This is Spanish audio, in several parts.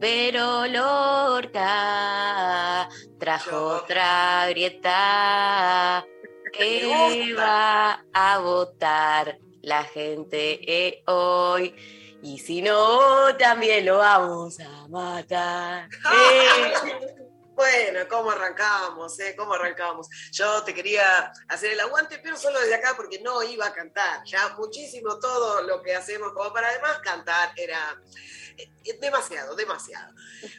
Vero Lorca trajo otra grieta que va a votar la gente eh, hoy. Y si no, también lo vamos a matar. Eh. Bueno, ¿cómo arrancamos? Eh? ¿Cómo arrancamos? Yo te quería hacer el aguante, pero solo desde acá porque no iba a cantar. Ya muchísimo todo lo que hacemos como para además cantar era eh, demasiado, demasiado.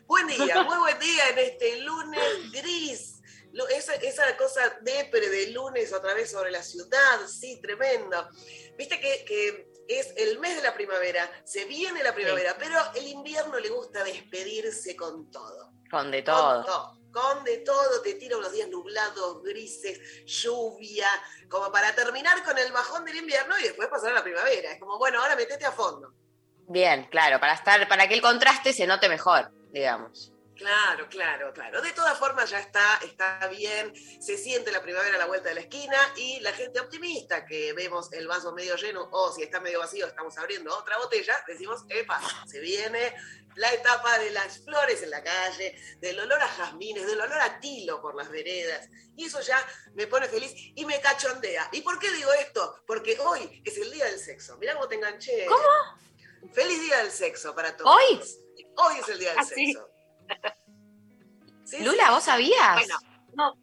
Buen día, muy buen día en este lunes gris. Esa, esa cosa depre de lunes otra vez sobre la ciudad, sí, tremendo. Viste que, que es el mes de la primavera, se viene la primavera, pero el invierno le gusta despedirse con todo. Con de Con todo. todo, con de todo, te tira unos días nublados, grises, lluvia, como para terminar con el bajón del invierno y después pasar a la primavera. Es como, bueno, ahora metete a fondo. Bien, claro, para estar, para que el contraste se note mejor, digamos. Claro, claro, claro. De todas formas ya está, está bien, se siente la primavera a la vuelta de la esquina y la gente optimista que vemos el vaso medio lleno o si está medio vacío estamos abriendo otra botella, decimos, epa, se viene la etapa de las flores en la calle, del olor a jazmines, del olor a tilo por las veredas. Y eso ya me pone feliz y me cachondea. ¿Y por qué digo esto? Porque hoy es el día del sexo. Mirá cómo te enganché. ¿Cómo? Feliz día del sexo para todos. ¿Hoy? Hoy es el día del Ah, sexo. Sí, sí. Lula, ¿vos sabías? Bueno, no,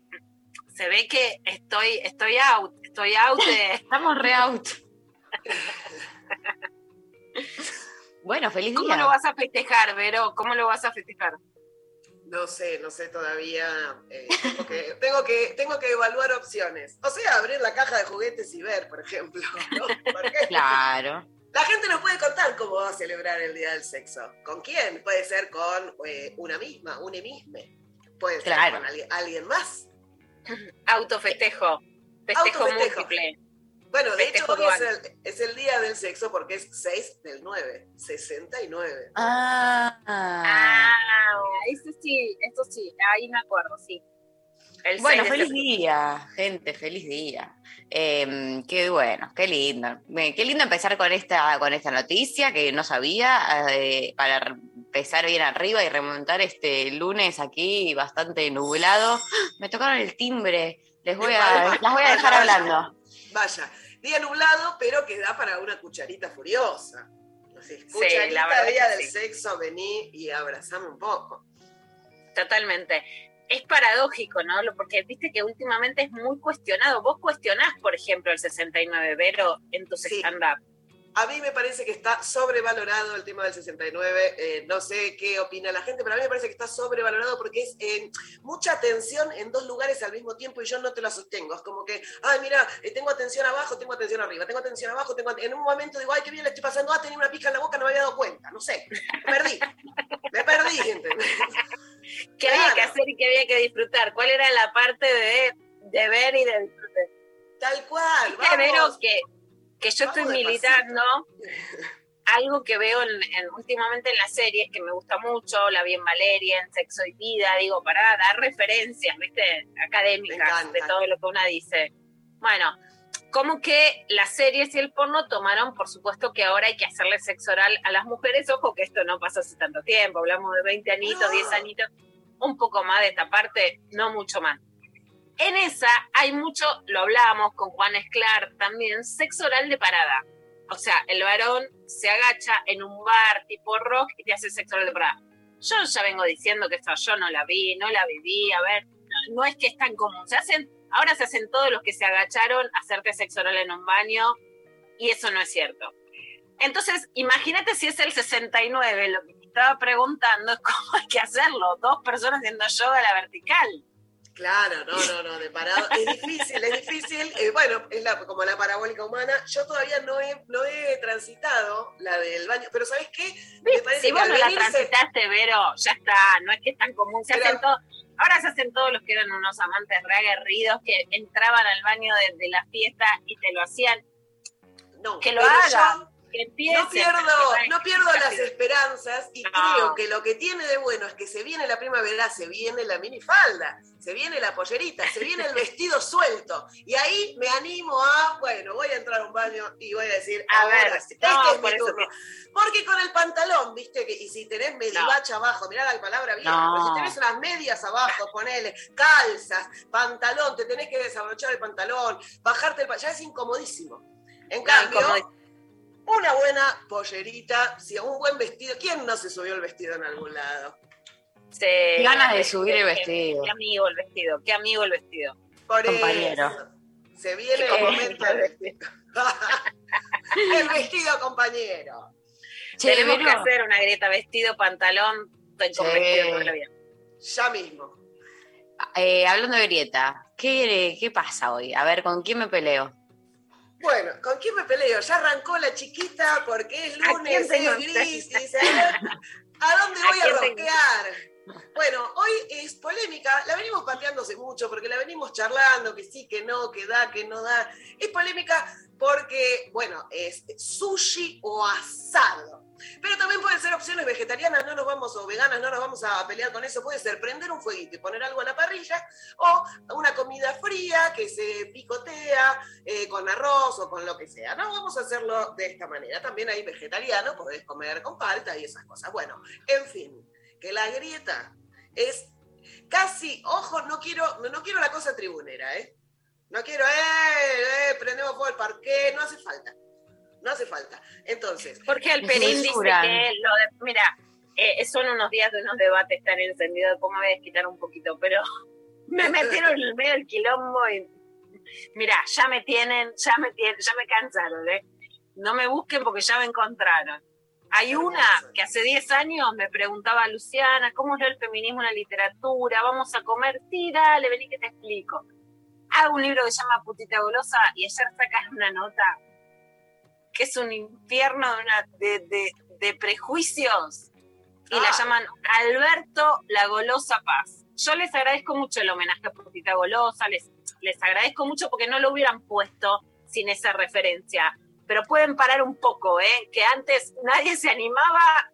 se ve que estoy, estoy out, estoy out de... Estamos re out. bueno, feliz ¿Cómo día. lo vas a festejar, Vero? ¿Cómo lo vas a festejar? No sé, no sé todavía. eh, tengo, que, tengo, que, tengo que evaluar opciones. O sea, abrir la caja de juguetes y ver, por ejemplo. Claro. La gente nos puede contar cómo va a celebrar el Día del Sexo. ¿Con quién? Puede ser con eh, una misma, un emisme. Puede ser Claro. con alguien, alguien más. Autofestejo. Festejo Autofestejo. múltiple. Bueno, de hecho, hoy es dual. el, es el Día del Sexo porque es 6 del 9, 69. Ah. Ah, eso sí, eso sí, ahí me acuerdo, sí. El Bueno, 6 de feliz día, gente, feliz día. Eh, qué bueno, qué lindo. Qué lindo empezar con esta, con esta noticia que no sabía, eh, para empezar bien arriba y remontar este lunes aquí bastante nublado. Me tocaron el timbre, les voy a, las voy a dejar hablando. Vaya, día nublado, pero que da para una cucharita furiosa. Así, cucharita, la verdad día del sí. sexo, vení y abrazame un poco. Totalmente. Es paradójico, ¿no? Porque viste que últimamente es muy cuestionado. Vos cuestionás, por ejemplo, el 69, Vero, en tus Sí. stand-up. A mí me parece que está sobrevalorado el tema del 69. eh, no sé qué opina la gente, pero a mí me parece que está sobrevalorado porque es eh, mucha atención en dos lugares al mismo tiempo y yo no te la sostengo. Es como que, ay, mira, eh, tengo atención abajo, tengo atención arriba, tengo atención abajo, tengo En un momento digo, ay, qué bien le estoy pasando, ah, tenía una pija en la boca, no me había dado cuenta. No sé, me perdí. me perdí, ¿entendés? ¿Qué había que Claro. hacer y qué había que disfrutar? ¿Cuál era la parte de, de ver y de disfrutar? Tal cual, vamos. que, que yo estoy Vamos militando algo que veo en- en- últimamente en las series que me gusta mucho, la bien Valeria, en Sexo y Vida, digo, para dar referencias, ¿viste? Académicas de todo lo que una dice. Bueno, como que las series y el porno tomaron, por supuesto que ahora hay que hacerle sexo oral a las mujeres, ojo que esto no pasó hace tanto tiempo, hablamos de 20 añitos, No. 10 añitos, un poco más de esta parte, no mucho más. En esa hay mucho, lo hablábamos con Juan Esclar también, sexo oral de parada. O sea, el varón se agacha en un bar tipo rock y te hace sexo oral de parada. Yo ya vengo diciendo que eso yo no la vi, no la viví, a ver, no, no es que es tan común. Se hacen, ahora se hacen todos los que se agacharon a hacerte sexo oral en un baño y eso no es cierto. Entonces, imagínate si es el 69, lo que te estaba preguntando es cómo hay que hacerlo, dos personas haciendo yoga a la vertical. Claro, no, no, no, de parado. Es difícil, es difícil. Eh, bueno, es la, como la parabólica humana. Yo todavía no he, no he transitado la del baño, pero ¿sabes qué? Me parece Si que vos no la transitaste, Vero, ya está, no es que es tan común. Se Pero- hacen todo- ahora se hacen todos los que eran unos amantes re aguerridos que entraban al baño de, de la fiesta y te lo hacían. no, que lo pero No pierdo, no pierdo las esperanzas y No. creo que lo que tiene de bueno es que se viene la primavera, se viene la minifalda, se viene la pollerita, se viene el vestido suelto. Y ahí me animo a, bueno, voy a entrar a un baño y voy a decir, A ver, no, este es mi turno. Porque con el pantalón, viste, que, y si tenés medivacha abajo, mirá la palabra No. pero si tenés unas medias abajo, ponele, calzas, pantalón, te tenés que desabrochar el pantalón, bajarte el pantalón, ya es incomodísimo. En cambio. Una buena pollerita, si un buen vestido. ¿Quién no se subió el vestido en algún lado? se- Ganas de subir el vestido. Qué amigo el vestido, qué amigo el vestido. Por Compañero. eso. Se viene el momento del vestido. el vestido, compañero. Che, Tenemos que hacer una grieta vestido, pantalón, estoy con Sí. vestido todo lo bien. Ya mismo. eh, hablando de grieta, ¿qué, ¿qué pasa hoy? A ver, ¿con quién me peleo? Bueno, ¿con quién me peleo? Ya arrancó la chiquita porque es ¿A lunes, es gris, y dice, a ver, ¿a dónde ¿A voy a rosquear? Bueno, hoy es polémica, la venimos pateándose mucho porque la venimos charlando, que sí, que no, que da, que no da. Es polémica porque, bueno, es sushi o asado. Vegetarianas, no nos vamos, o veganas, no nos vamos a pelear con eso. Puede ser prender un fueguito y poner algo a la parrilla, o una comida fría que se picotea eh, con arroz o con lo que sea. No vamos a hacerlo de esta manera. También hay vegetariano, podés comer con palta y esas cosas. Bueno, en fin, que la grieta es casi, ojo, no quiero, no, quiero la cosa tribunera, ¿eh? No quiero, eh, eh, prendemos el parque, no hace falta. No hace falta. Entonces, Porque el Me Perín dice que lo de, mira, eh, son unos días de unos debates tan encendidos, después me voy a desquitar un poquito, pero me metieron en el medio del quilombo y mira, ya me tienen, ya me tienen, ya me cansaron, ¿eh? No me busquen porque ya me encontraron. Hay una que hace 10 años me preguntaba, Luciana, ¿cómo es el feminismo en la literatura? ¿Vamos a comer? Sí, dale, vení que te explico. Hago un libro que se llama Putita Golosa y ayer sacas una nota que es un infierno de, de- prejuicios y la Ah. llaman Alberto la Golosa Paz. Yo les agradezco mucho el homenaje a Putita Golosa, les, les agradezco mucho porque no lo hubieran puesto sin esa referencia, pero pueden parar un poco, ¿eh? que antes nadie se animaba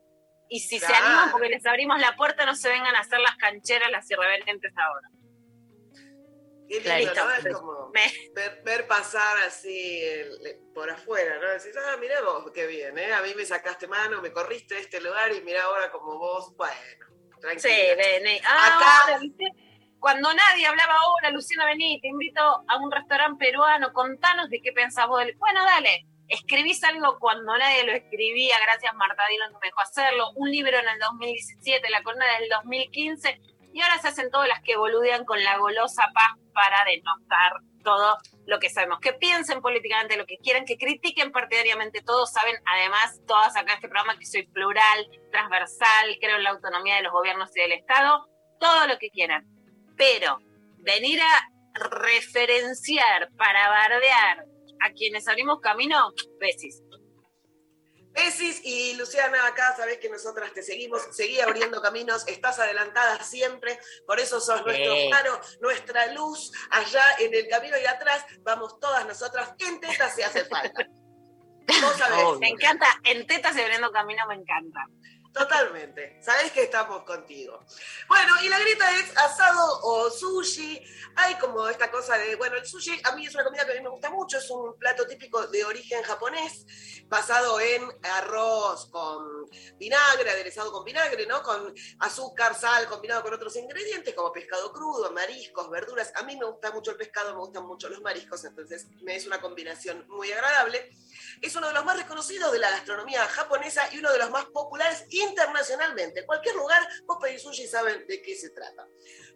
y si se animan porque les abrimos la puerta no se vengan a hacer las cancheras, las irreverentes ahora. Qué lindo, Clarito. ¿no? Es como Me- ver, ver pasar así el- por afuera, ¿no? Decís, ah, mirá vos, qué bien, ¿eh? A mí me sacaste mano, me corriste de este lugar y mirá ahora como vos, bueno, tranquila. Sí, vení. Ah, Acá- ahora, ¿viste? Cuando nadie hablaba, hola Luciana, vení, te invito a un restaurante peruano, contanos de qué pensás vos. del-". Bueno, dale, escribís algo cuando nadie lo escribía, gracias Marta Dillon que me dejó hacerlo, un libro en el 2017, la columna del 2015, y ahora se hacen todas las que boludean con la golosa paz para denostar todo lo que sabemos. Que piensen políticamente lo que quieran, que critiquen partidariamente todo. Saben, además, todas acá en este programa que soy plural, transversal, creo en la autonomía de los gobiernos y del Estado, todo lo que quieran. Pero venir a referenciar para bardear a quienes abrimos camino, besis. Besis y Luciana, acá sabés que nosotras te seguimos, seguí abriendo caminos, estás adelantada siempre, por eso sos nuestro faro, nuestra luz, allá en el camino y atrás, vamos todas nosotras, en tetas si hace falta. Vos sabés. Me encanta, en tetas y abriendo camino me encanta. Totalmente, sabés que estamos contigo. Bueno, y la grita es asado o sushi, hay como esta cosa de, bueno, el sushi a mí es una comida que a mí me gusta mucho, es un plato típico de origen japonés, basado en arroz con vinagre, aderezado con vinagre, ¿no? Con azúcar, sal, combinado con otros ingredientes como pescado crudo, mariscos, verduras. A mí me gusta mucho el pescado, me gustan mucho los mariscos, entonces me es una combinación muy agradable. Es uno de los más reconocidos de la gastronomía japonesa y uno de los más populares y internacionalmente. Cualquier lugar, vos pedís sushi y saben de qué se trata.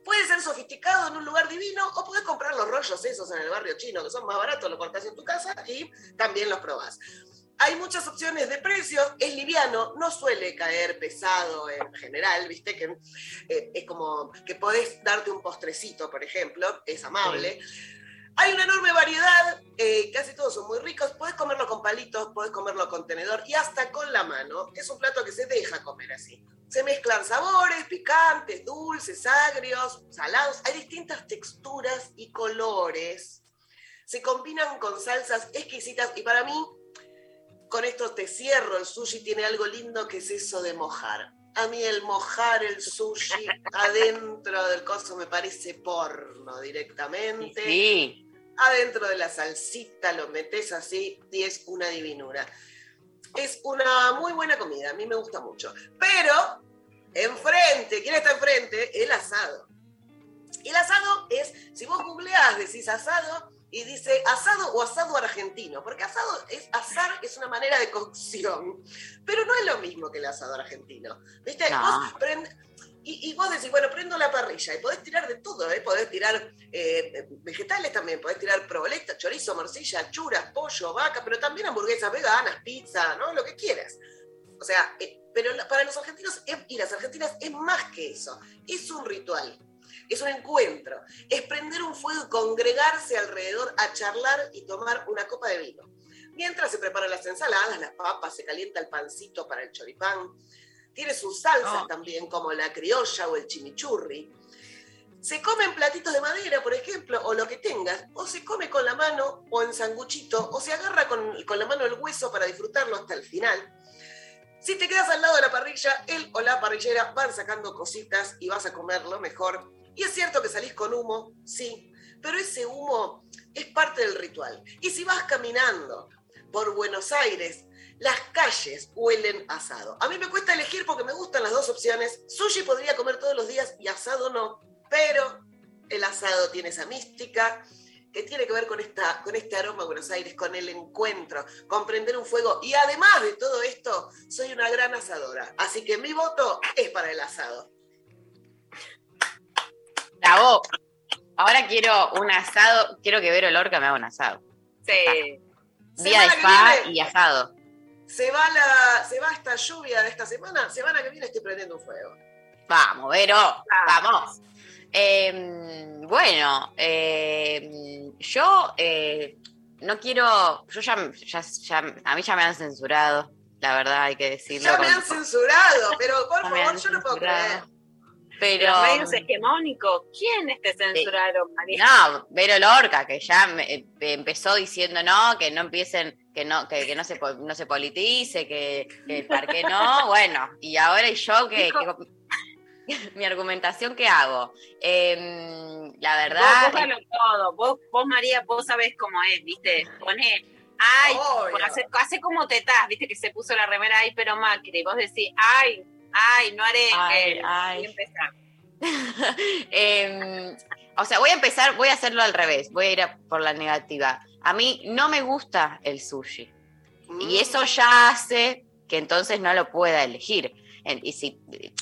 Puede ser sofisticado en un lugar divino o podés comprar los rollos esos en el barrio chino, que son más baratos, lo cortás en tu casa y también los probás. Hay muchas opciones de precios, es liviano, no suele caer pesado en general, viste que eh, es como que podés darte un postrecito, por ejemplo, es amable. Hay una enorme variedad, eh, casi todos son muy ricos, podés comerlo con palitos, podés comerlo con tenedor y hasta con la mano. Es un plato que se deja comer así. Se mezclan sabores, picantes, dulces, agrios, salados. Hay distintas texturas y colores. Se combinan con salsas exquisitas y para mí, con esto te cierro, el sushi tiene algo lindo que es eso de mojar. A mí el mojar el sushi adentro del coso me parece porno directamente. Sí. Adentro de la salsita lo metes así y es una divinura. Es una muy buena comida, a mí me gusta mucho. Pero enfrente, ¿quién está enfrente? El asado. El asado es, si vos googleás, decís asado y dice asado o asado argentino, porque asado es asar es una manera de cocción, pero no es lo mismo que el asado argentino. ¿Viste? No. Vos prend- y, y vos decís, bueno, prendo la parrilla y podés tirar de todo, ¿eh? podés tirar eh, vegetales también, podés tirar proboleta, chorizo, morcilla, churas, pollo, vaca, pero también hamburguesas veganas, pizza, ¿no? Lo que quieras. O sea, eh, pero para los argentinos y las argentinas es más que eso, es un ritual. Es un encuentro, es prender un fuego y congregarse alrededor a charlar y tomar una copa de vino. Mientras se preparan las ensaladas, las papas, se calienta el pancito para el choripán. Tiene sus salsas Oh. también, como la criolla o el chimichurri. Se come en platitos de madera, por ejemplo, o lo que tengas, o se come con la mano o en sanguchito, o se agarra con, con la mano el hueso para disfrutarlo hasta el final. Si te quedas al lado de la parrilla, él o la parrillera van sacando cositas y vas a comerlo mejor. Y es cierto que salís con humo, sí, pero ese humo es parte del ritual. Y si vas caminando por Buenos Aires, las calles huelen asado. A mí me cuesta elegir porque me gustan las dos opciones. Sushi podría comer todos los días y asado no, pero el asado tiene esa mística que tiene que ver con, esta, con este aroma a Buenos Aires, con el encuentro, con prender un fuego. Y además de todo esto, soy una gran asadora. Así que mi voto es para el asado. Bravo. Ahora quiero un asado, quiero que Vero Lorca me haga un asado. Sí. Día de spa y asado. Se va, la, se va esta lluvia de esta semana. Semana que viene estoy prendiendo un fuego. Vamos, Vero, vamos. Eh, bueno, eh, yo eh, no quiero, yo ya, ya, ya- a mí ya me han censurado, la verdad hay que decirlo. Ya me han censurado, pero por favor, yo no puedo creer. Pero, Los medios hegemónicos, ¿quiénes te censuraron, María? no, Vero Lorca, que ya me- eh, empezó diciendo no, que no empiecen, que no, que, que no se no se politice, que, que el parque no, bueno, y ahora y yo que, que- mi argumentación ¿qué hago? Em, la verdad, vos todo. Vos, vos, María, vos sabés cómo es, ¿viste? Pone, ay, hace, hace como tetás, ¿viste? Que se puso la remera ahí, pero Macri. Vos decís, ay, ay, no haré. Ay, eh, ay. y empezar. Em, o sea, voy a empezar, voy a hacerlo al revés, voy a ir a por la negativa. A mí no me gusta el sushi Mm. y eso ya hace que entonces no lo pueda elegir. Y si,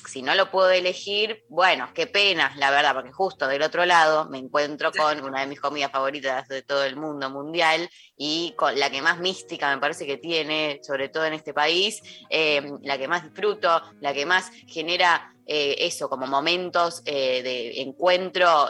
si no lo puedo elegir, bueno, qué pena, la verdad, porque justo del otro lado me encuentro con una de mis comidas favoritas de todo el mundo mundial y con la que más mística me parece que tiene, sobre todo en este país, eh, la que más disfruto, la que más genera eh, eso, como momentos eh, de encuentro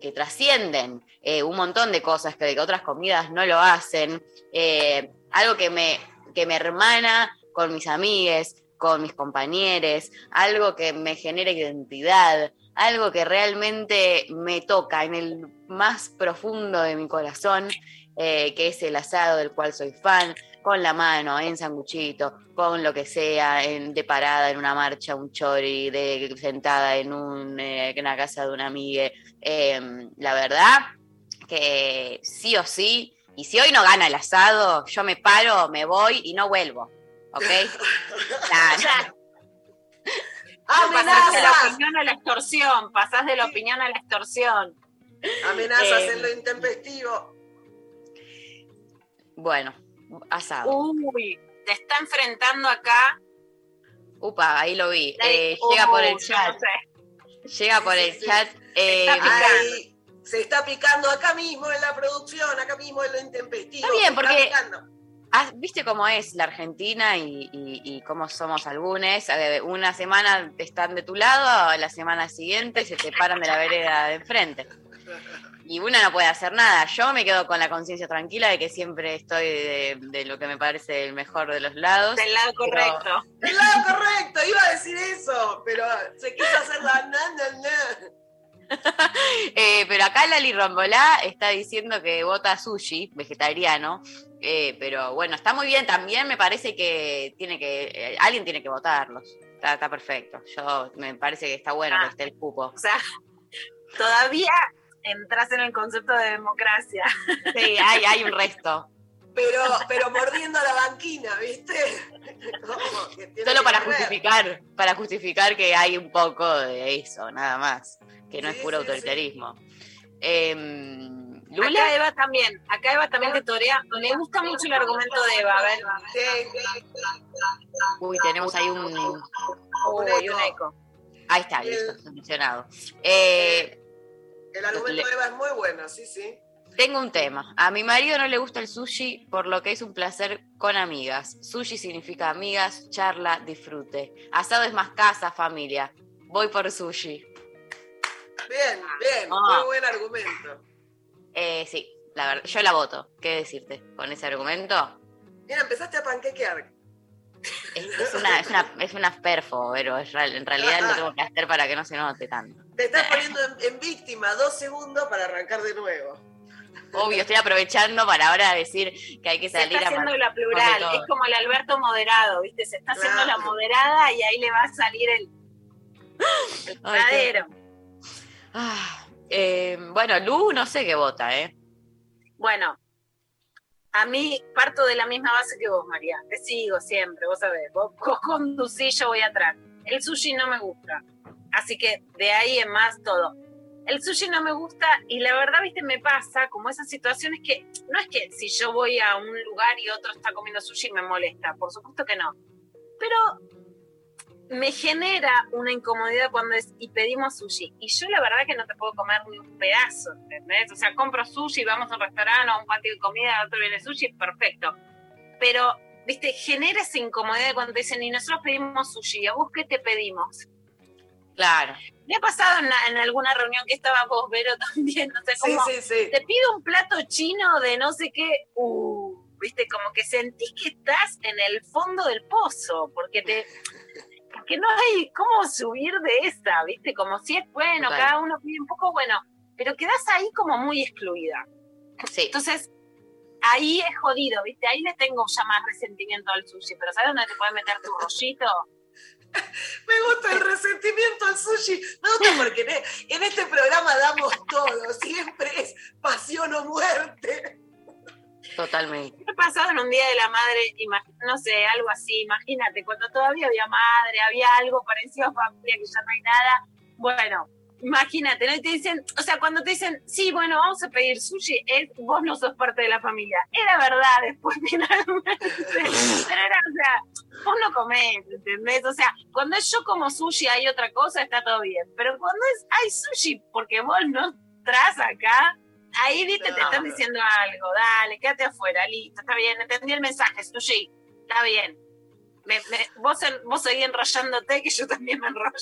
que trascienden eh, un montón de cosas que, otras comidas no lo hacen. Eh, algo que me, que me hermana con mis amigues, con mis compañeros, algo que me genera identidad, algo que realmente me toca en el más profundo de mi corazón, eh, que es el asado del cual soy fan, con la mano, en sanguchito, con lo que sea, en, de parada en una marcha, un chori, de sentada en, un, en una casa de una amiga. Eh, la verdad que sí o sí, y si hoy no gana el asado, yo me paro, me voy y no vuelvo. ¿Ok? Nah, nah. Pasás de la opinión a la extorsión, pasás de la opinión a la extorsión. amenazas Eh, en lo intempestivo. Bueno, asado. Uy, te está enfrentando acá Upa, ahí lo vi. Eh, llega por el Uh, chat. no sé. Llega por el chat. eh, Está. Ahí se está picando acá mismo en la producción, acá mismo en lo intempestivo. Está bien, porque-. Ah, ¿Viste cómo es la Argentina y, y- y cómo somos algunos? Eh, Una semana están de tu lado, la semana siguiente se te paran de la vereda de enfrente. Y una no puede hacer nada. Yo me quedo con la conciencia tranquila de que siempre estoy de, de lo que me parece el mejor de los lados. Del lado correcto. El lado correcto, iba a decir eso, pero se quiso hacer la na, na, na. Eh, pero acá Lali Rombolá está diciendo que vota sushi, vegetariano. Eh, pero bueno, está muy bien. También me parece que tiene que eh, alguien tiene que votarlos. Está, está perfecto. Yo me parece que está bueno Ah. que esté el cupo. O sea, todavía entras en el concepto de democracia. Sí, hay, hay un resto. Pero, pero mordiendo la banquina, ¿viste? Que Solo para ver. justificar, para justificar que hay un poco de eso, nada más. Que no Sí, es puro sí, sí. autoritarismo. Em, Acá Lula, Eva también, acá Eva también te torea. Le gusta mucho el argumento de Eva, a ver. Uy, tenemos ahí un. Uy, un eco. Ahí está, listo, solucionado. Eh, el argumento de Eva es muy bueno, sí, sí. Tengo un tema. A mi marido no le gusta el sushi, por lo que es un placer con amigas. Sushi significa amigas, charla, disfrute. Asado es más casa, familia. Voy por sushi. Bien, bien, Ah. muy buen argumento. Eh, sí, la verdad, yo la voto. ¿Qué decirte con ese argumento? Mira, empezaste a panquequear. Es, es una, es, una, es una perfo, pero es en realidad lo tengo que hacer para que no se note tanto. Te estás poniendo en, en víctima dos segundos para arrancar de nuevo. Obvio, estoy aprovechando para ahora decir que hay que Se salir está a haciendo mar- la plural, es como el Alberto moderado, ¿viste? Se está haciendo Claro. la moderada y ahí le va a salir el, el Ay, qué-. Ah, eh, bueno, Lu no sé qué vota, ¿eh? Bueno, a mí parto de la misma base que vos, María. Te sigo siempre, vos sabés. Vos, vos conducís, yo voy atrás. El sushi no me gusta. Así que de ahí en más todo. El sushi no me gusta y la verdad, viste, me pasa como esas situaciones que no es que si yo voy a un lugar y otro está comiendo sushi me molesta, por supuesto que no. Pero me genera una incomodidad cuando es y pedimos sushi. Y yo la verdad que no te puedo comer ni un pedazo, ¿entendés? O sea, compro sushi, vamos a un restaurante a un patio de comida, otro viene sushi, perfecto. Pero, viste, genera esa incomodidad cuando te dicen, y nosotros pedimos sushi, ¿a vos qué te pedimos? Claro. Me ha pasado en, la- en alguna reunión que estaba vos, Vero, también, no sé Sí, cómo. sí, sí. Te pido un plato chino de no sé qué, uh, viste, como que sentís que estás en el fondo del pozo, porque te. Porque no hay cómo subir de esa, ¿viste? Como si es bueno, cada uno pide un poco bueno, pero quedás ahí como muy excluida. Sí. Entonces, ahí es jodido, ¿viste? Ahí le tengo ya más resentimiento al sushi, pero ¿sabes dónde te puedes meter tu rollito? Me gusta el resentimiento al sushi. Me gusta porque en, e- en este programa damos todo. Siempre es pasión o muerte. Totalmente. ¿Qué ha pasado en un día de la madre? No sé, algo así, imagínate, cuando todavía había madre, había algo parecido a familia, que ya no hay nada. Bueno, imagínate, ¿no? Y te dicen, o sea, cuando te dicen, sí, bueno, vamos a pedir sushi, es vos no sos parte de la familia. Era verdad después finalmente. Pero era, o sea, vos no comés, ¿entendés? O sea, cuando es yo como sushi hay otra cosa, está todo bien. Pero cuando es hay sushi porque vos no estás acá, ahí viste, te están diciendo algo, dale, quédate afuera, listo, está bien, entendí el mensaje, sushi, está bien. Me- me- vos, vos seguís enrollándote que yo también me enrollo.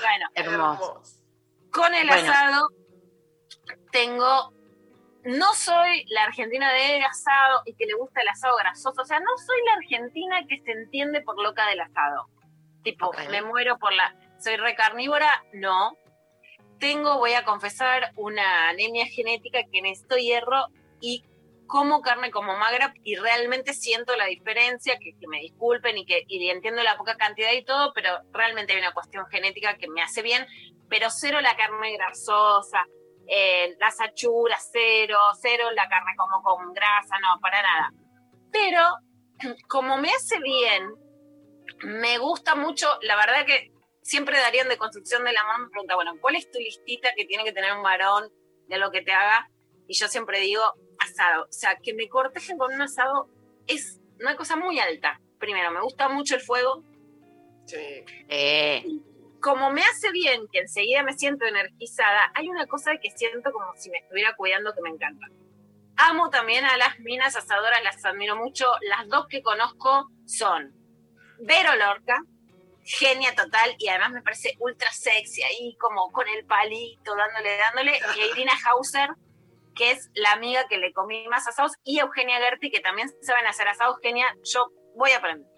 Bueno, Hermoso. con el Bueno. asado tengo no soy la argentina de asado y que le gusta el asado grasoso, o sea, no soy la argentina que se entiende por loca del asado. Tipo, Ok. me muero por la soy re carnívora, no. Tengo, voy a confesar, una anemia genética que necesito hierro y como carne como magra y realmente siento la diferencia, que, me disculpen y que y entiendo la poca cantidad y todo, pero realmente hay una cuestión genética que me hace bien, pero cero la carne grasosa, eh, las achuras cero, cero la carne como con grasa, no, para nada. Pero como me hace bien, me gusta mucho, la verdad que siempre Darían de Construcción del Amor me pregunta, bueno, ¿cuál es tu listita que tiene que tener un varón de lo que te haga? Y yo siempre digo asado. O sea, que me cortejen con un asado es una cosa muy alta. Primero, me gusta mucho el fuego, Sí. Eh, como me hace bien, que enseguida me siento energizada, hay una cosa que siento como si me estuviera cuidando que me encanta. Amo también a las minas asadoras, las admiro mucho. Las dos que conozco son Vero Lorca, genia total, y además me parece ultra sexy ahí, como con el palito, dándole, dándole, y Irina Hauser, que es la amiga que le comí más asados, y Eugenia Gerti, que también saben hacer asados. Eugenia, yo voy a aprender.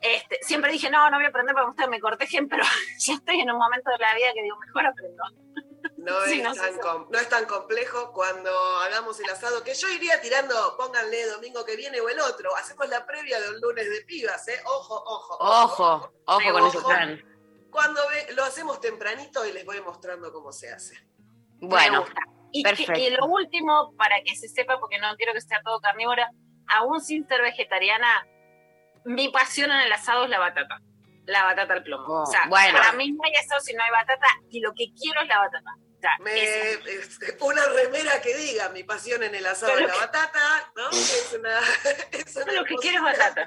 Este, siempre dije, no, no voy a aprender gusta que me cortejen, pero ya estoy en un momento de la vida que digo, mejor aprendo. No, Sí, es no tan com- no es tan complejo cuando hagamos el asado, que yo iría tirando, pónganle domingo que viene o el otro. Hacemos la previa de un lunes de pibas, ¿eh? Ojo, ojo. ojo, ojo Me con ojo. plan. Cuando ve- lo hacemos tempranito y les voy mostrando cómo se hace. Me Bueno, Y, que- perfecto. y lo último, para que se sepa, porque no quiero que sea todo carnívora, aún sin ser vegetariana, mi pasión en el asado es la batata. La batata al plomo. Oh, o sea, bueno. para mí no hay asado si no hay batata, y lo que quiero es la batata. O sea, Me- es- es- una remera que diga mi pasión en el asado de la batata, ¿no? Es una, es una lo que quiero es batata.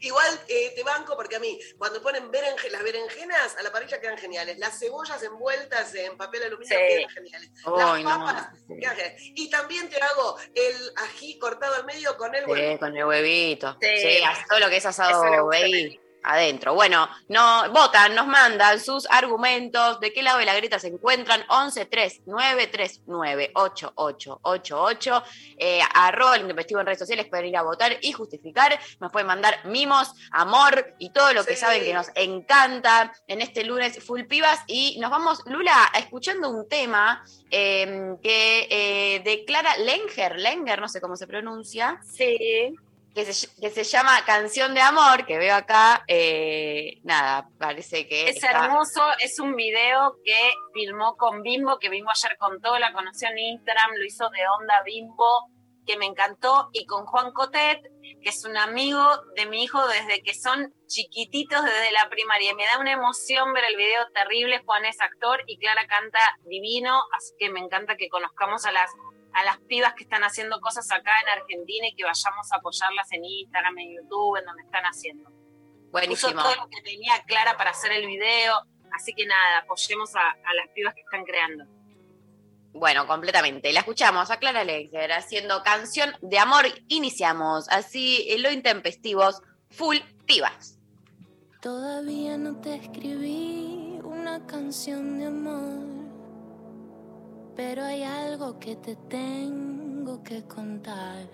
Igual eh, te banco porque a mí, cuando ponen las berenjenas, a la parrilla quedan geniales. Las cebollas envueltas en papel aluminio Sí. quedan geniales. Las no. papas quedan geniales. Y también te hago el ají cortado al medio con el. Sí, con el huevito. Sí. Todo lo que es asado baby adentro. Bueno, no, votan, nos mandan sus argumentos, de qué lado de la grieta se encuentran, 11 3 9 3 9 8 8 8 8 eh, arroba el intempestivo en redes sociales, pueden ir a votar y justificar, nos pueden mandar mimos, amor y todo lo que saben que nos encanta en este lunes full pibas y nos vamos, Lula, escuchando un tema eh, que eh, de Clara Lenger, Lenger, no sé cómo se pronuncia, Sí. Que se, que se llama Canción de Amor, que veo acá, eh, nada, parece que Es está- hermoso, es un video que filmó con Bimbo, que Bimbo ayer contó, la conoció en Instagram, lo hizo de onda Bimbo, que me encantó, y con Juan Cotet, que es un amigo de mi hijo desde que son chiquititos, desde la primaria. Me da una emoción ver el video terrible, Juan es actor y Clara canta divino, así que me encanta que conozcamos a las a las pibas que están haciendo cosas acá en Argentina y que vayamos a apoyarlas en Instagram, en YouTube, en donde están haciendo puso buenísimo. todo lo que tenía Clara para hacer el video. Así que nada, apoyemos a, a las pibas que están creando. Bueno, completamente. La escuchamos a Clara Lexer haciendo Canción de Amor. Iniciamos así en lo intempestivos, full pibas. Todavía no te escribí una canción de amor, pero hay algo que te tengo que contar.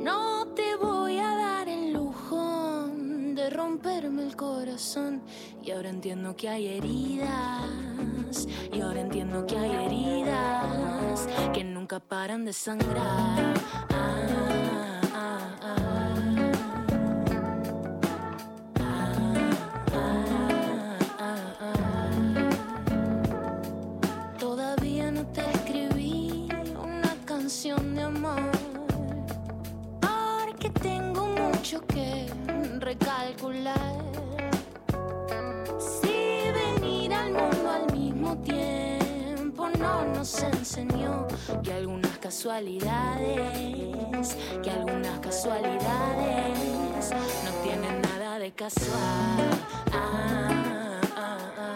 No te voy a dar el lujo de romperme el corazón y ahora entiendo que hay heridas y ahora entiendo que hay heridas que nunca paran de sangrar. Ah, tiempo no nos enseñó que algunas casualidades, que algunas casualidades no tienen nada de casual. Ah, ah, ah.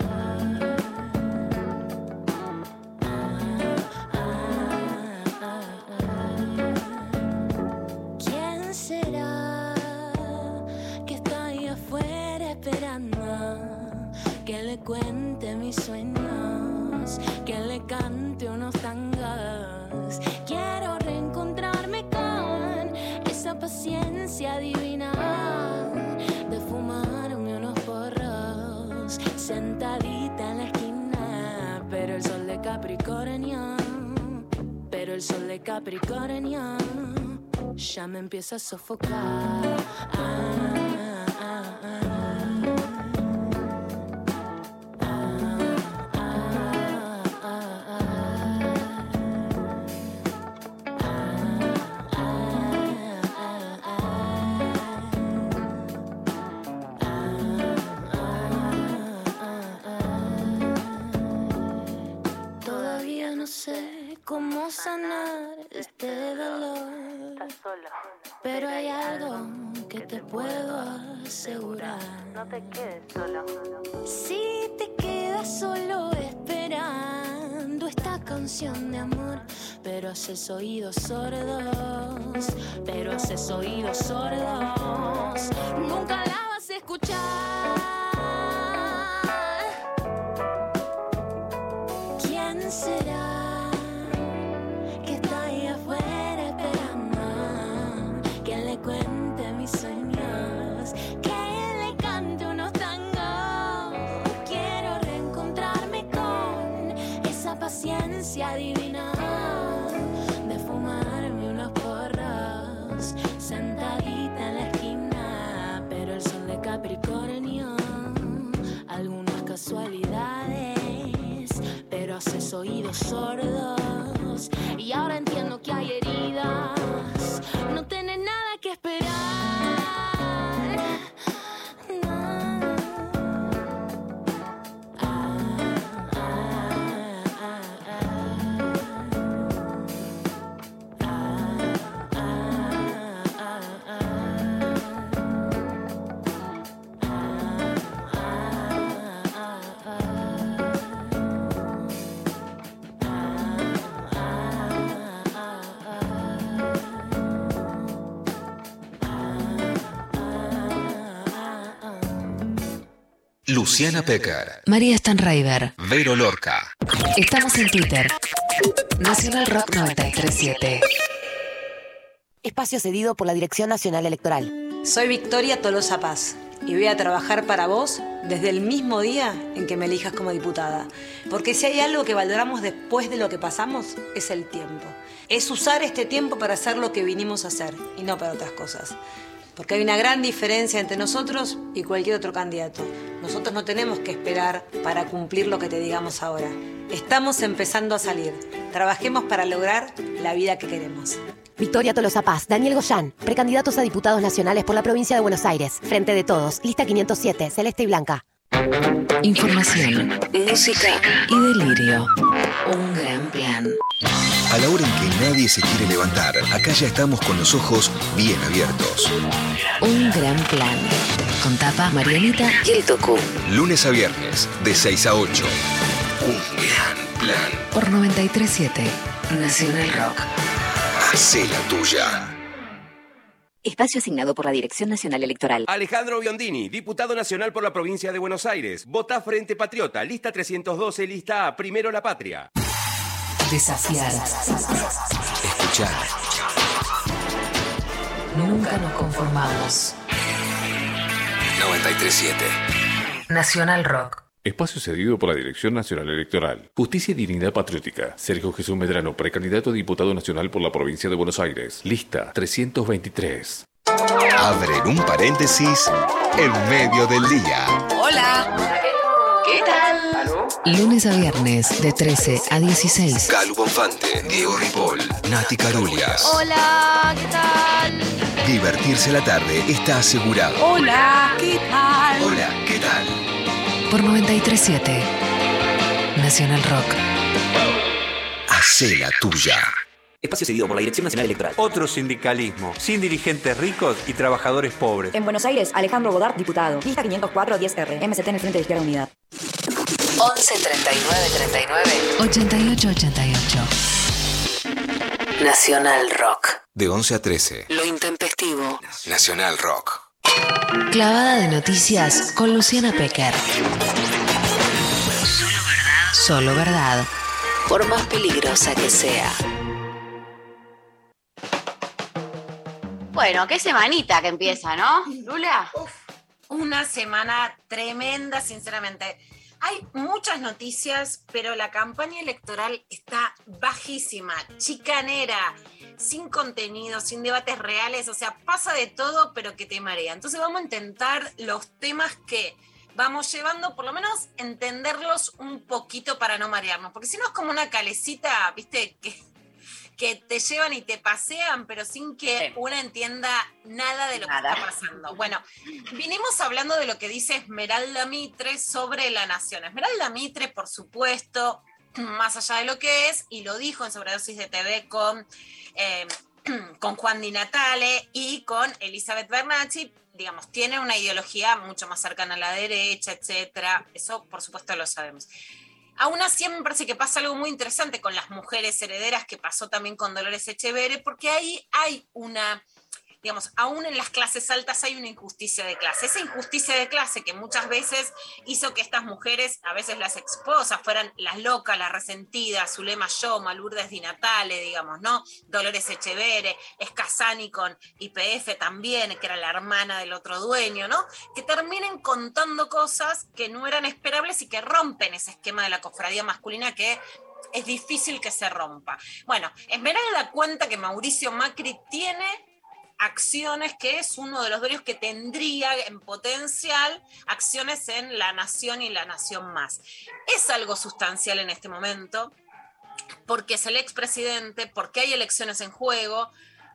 ¿Quién será que está ahí afuera esperando que le cuente mis que le cante unos tangos? Quiero reencontrarme con esa paciencia divina de fumarme unos porros sentadita en la esquina, pero el sol de Capricornio, pero el sol de Capricornio ya me empieza a sofocar. Ah, te puedo asegurar. No te quedes solo. Si te quedas solo esperando esta canción de amor, pero haces oídos sordos, pero haces oídos sordos, nunca la vas a escuchar. Casualidades, pero haces oídos sordos. Y ahora entiendo que hay heridas, Luciana Pecker, María Stanraiver. Vero Lorca. Estamos en Twitter. Nacional Rock 937. Espacio cedido por la Dirección Nacional Electoral. Soy Victoria Tolosa Paz y voy a trabajar para vos desde el mismo día en que me elijas como diputada. Porque si hay algo que valoramos después de lo que pasamos, es el tiempo. Es usar este tiempo para hacer lo que vinimos a hacer y no para otras cosas. Porque hay una gran diferencia entre nosotros y cualquier otro candidato. Nosotros no tenemos que esperar para cumplir lo que te digamos ahora. Estamos empezando a salir. Trabajemos para lograr la vida que queremos. Victoria Tolosa Paz, Daniel Goyán, precandidatos a diputados nacionales por la provincia de Buenos Aires. Frente de todos, lista 507, celeste y blanca. Información, música y delirio. Un gran plan. A la hora en que nadie se quiere levantar, acá ya estamos con los ojos bien abiertos. Un gran plan. Con tapa, Marianita y el Tucu. Lunes a viernes, de 6 a 8. Un gran plan. Por 937 Nacional Rock. Hacé la tuya. Espacio asignado por la Dirección Nacional Electoral. Alejandro Biondini, diputado nacional por la provincia de Buenos Aires. Vota Frente Patriota, lista 312, lista A, primero la patria. Desafiar. Escuchar. Nunca nos conformamos. 937. Nacional Rock. Espacio cedido por la Dirección Nacional Electoral. Justicia y Dignidad Patriótica. Sergio Jesús Medrano, precandidato a diputado nacional por la provincia de Buenos Aires. Lista 323. Abren un paréntesis en medio del día. Hola. ¿Qué tal? Lunes a viernes de 13 a 16. Calu Bonfante, Diego Ripoll, Nati Carulias. Hola, ¿qué tal? Divertirse la tarde está asegurado. Hola, ¿qué tal? Hola, ¿qué tal? Por 937 Nacional Rock. Hacé la tuya. Espacio cedido por la Dirección Nacional Electoral. Otro sindicalismo, sin dirigentes ricos y trabajadores pobres. En Buenos Aires, Alejandro Godard, diputado. Lista 504 10R. MST en el Frente de Izquierda Unidad. 11 39 39 88 88. Nacional Rock. De 11 a 13. Lo intempestivo. Nacional Rock. Clavada de noticias con Luciana Pecker. Solo verdad. Solo verdad. Por más peligrosa que sea. Bueno, qué semanita que empieza, ¿no? Lula. Una semana tremenda, sinceramente. Hay muchas noticias, pero la campaña electoral está bajísima, chicanera, sin contenido, sin debates reales, o sea, pasa de todo, pero que te marea. Entonces vamos a intentar los temas que vamos llevando, por lo menos entenderlos un poquito para no marearnos, porque si no es como una calecita, viste, que, que te llevan y te pasean, pero sin que una entienda nada de lo Nada. que está pasando. Bueno, vinimos hablando de lo que dice Esmeralda Mitre sobre la nación. Esmeralda Mitre, por supuesto, más allá de lo que es, y lo dijo en Sobredosis de TV con eh, con Juan Di Natale y con Elizabeth Bernacci, digamos, tiene una ideología mucho más cercana a la derecha, etcétera. Eso, por supuesto, lo sabemos. Aún así, me parece que pasa algo muy interesante con las mujeres herederas, que pasó también con Dolores Echeverre, porque ahí hay una digamos, aún en las clases altas hay una injusticia de clase. Esa injusticia de clase que muchas veces hizo que estas mujeres, a veces las esposas, fueran las locas, las resentidas, Zulema Yoma, Lourdes Di Natale, digamos, ¿no? Dolores Echeverre, Escasani con IPF también, que era la hermana del otro dueño, ¿no? Que terminen contando cosas que no eran esperables y que rompen ese esquema de la cofradía masculina que es difícil que se rompa. Bueno, Esmeralda cuenta que Mauricio Macri tiene acciones que es uno de los dueños que tendría en potencial acciones en la nación y la nación más. Es algo sustancial en este momento, porque es el expresidente, porque hay elecciones en juego,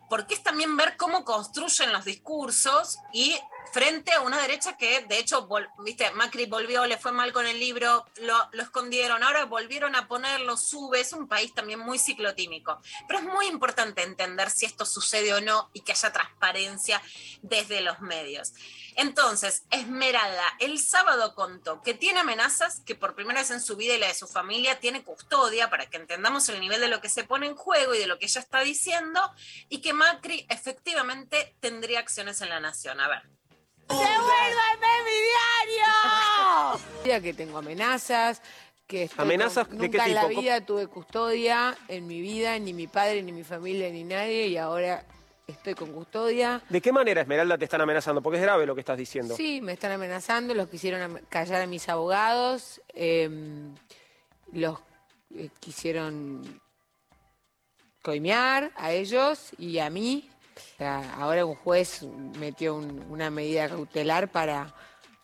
porque es también ver cómo construyen los discursos y frente a una derecha que, de hecho, viste, Macri volvió, le fue mal con el libro, lo, lo, escondieron, ahora volvieron a ponerlo, sube, es un país también muy ciclotímico. Pero es muy importante entender si esto sucede o no y que haya transparencia desde los medios. Entonces, Esmeralda, el sábado contó que tiene amenazas, que por primera vez en su vida y la de su familia tiene custodia, para que entendamos el nivel de lo que se pone en juego y de lo que ella está diciendo, y que Macri efectivamente tendría acciones en la nación. A ver. ¡Devuélvame mi diario! Que tengo amenazas, que estoy ¿Amenazas con- de qué nunca en la vida tuve custodia en mi vida, ni mi padre, ni mi familia, ni nadie, y ahora estoy con custodia. ¿De qué manera, Esmeralda, te están amenazando? Porque es grave lo que estás diciendo. Sí, me están amenazando, los quisieron callar a mis abogados, eh, los eh, quisieron coimear a ellos y a mí. O sea, ahora un juez metió un- una medida cautelar para,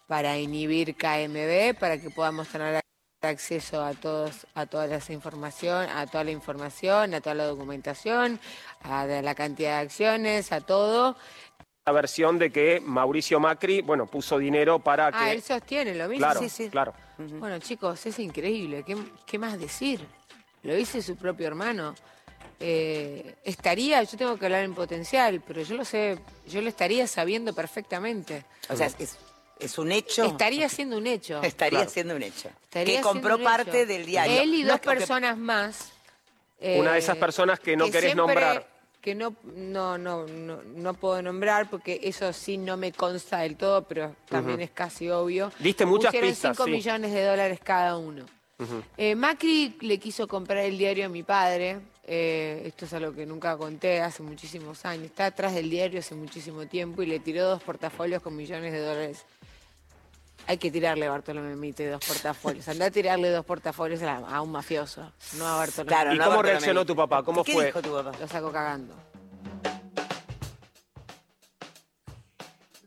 para inhibir KMB, para que podamos tener acceso a todos a toda esa información, a toda la información, a toda la documentación, a la cantidad de acciones, a todo. La versión de que Mauricio Macri, bueno, puso dinero para que... Ah, él sostiene lo mismo. Claro, claro. Bueno, chicos, es increíble. ¿Qué, qué más decir? Lo dice su propio hermano. Eh, estaría, yo tengo que hablar en potencial, pero yo lo sé, yo lo estaría sabiendo perfectamente. O sea, es, es un hecho. Estaría siendo un hecho. Estaría Claro. siendo un hecho. Estaría que compró parte del diario. Él y No dos que- personas más. Una de eh, esas personas que no querés siempre- nombrar. Que no, no, no, no, no puedo nombrar porque eso sí no me consta del todo, pero también es casi obvio. Diste muchas Pusieron pistas, 5 sí. millones de dólares cada uno. Eh, Macri le quiso comprar el diario a mi padre. Eh, esto es algo que nunca conté hace muchísimos años. Está atrás del diario hace muchísimo tiempo y le tiró dos portafolios con millones de dólares. Hay que tirarle, Bartolomé Mite, dos portafolios. Anda a tirarle dos portafolios a, a un mafioso, no a Bartolomé. Claro, ¿Y no a cómo Bartolomé. reaccionó tu papá? ¿Cómo ¿Qué fue? dijo tu papá? Lo saco cagando.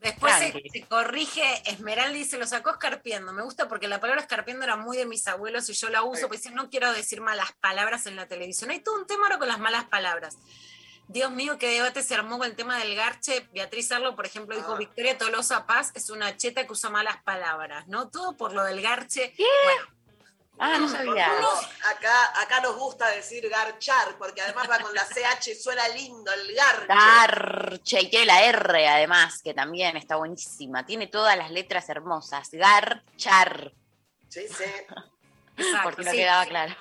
Después se, corrige Esmeralda y se lo sacó escarpiendo. Me gusta porque la palabra escarpiendo era muy de mis abuelos y yo la uso, porque dicen, no quiero decir malas palabras en la televisión. Hay todo un tema ahora con las malas palabras. Dios mío, qué debate se armó con el tema del garche. Beatriz Arlo, por ejemplo, dijo, Victoria Tolosa Paz es una cheta que usa malas palabras, ¿no? Todo por lo del garche. Bueno, Ah, no sabía. Acá, acá nos gusta decir garchar, porque además va con la CH, suena lindo el garche. Garche, y tiene la R además, que también está buenísima. Tiene todas las letras hermosas. Garchar, Sí, sí. exacto, porque no sí. quedaba claro.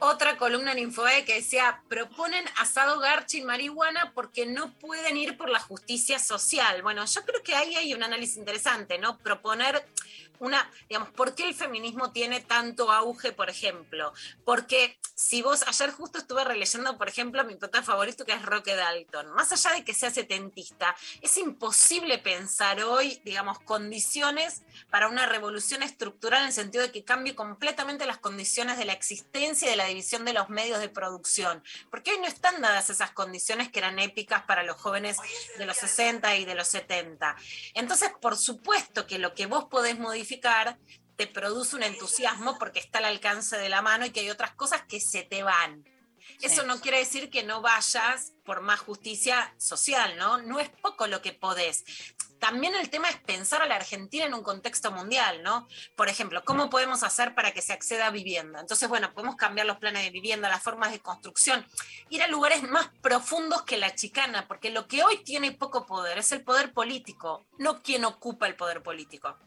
otra columna en Infobae que decía, proponen asado garche y marihuana porque no pueden ir por la justicia social. Bueno, yo creo que ahí hay un análisis interesante, ¿no? Proponer una, digamos, ¿por qué el feminismo tiene tanto auge, por ejemplo? Porque si vos, ayer justo estuve releyendo, por ejemplo, mi prota favorito que es Roque Dalton, más allá de que sea setentista, es imposible pensar hoy, digamos, condiciones para una revolución estructural en el sentido de que cambie completamente las condiciones de la existencia y de la división de los medios de producción, porque hoy no están dadas esas condiciones que eran épicas para los jóvenes de los 60 y de los 70. Entonces, por supuesto que lo que vos podés modificar te produce un entusiasmo porque está al alcance de la mano y que hay otras cosas que se te van. Eso no quiere decir que no vayas por más justicia social, ¿no? No es poco lo que podés. También el tema es pensar a la Argentina en un contexto mundial, ¿no? Por ejemplo, ¿cómo podemos hacer para que se acceda a vivienda? Entonces, bueno, podemos cambiar los planes de vivienda, las formas de construcción, ir a lugares más profundos que la chicana, porque lo que hoy tiene poco poder es el poder político, no quien ocupa el poder político.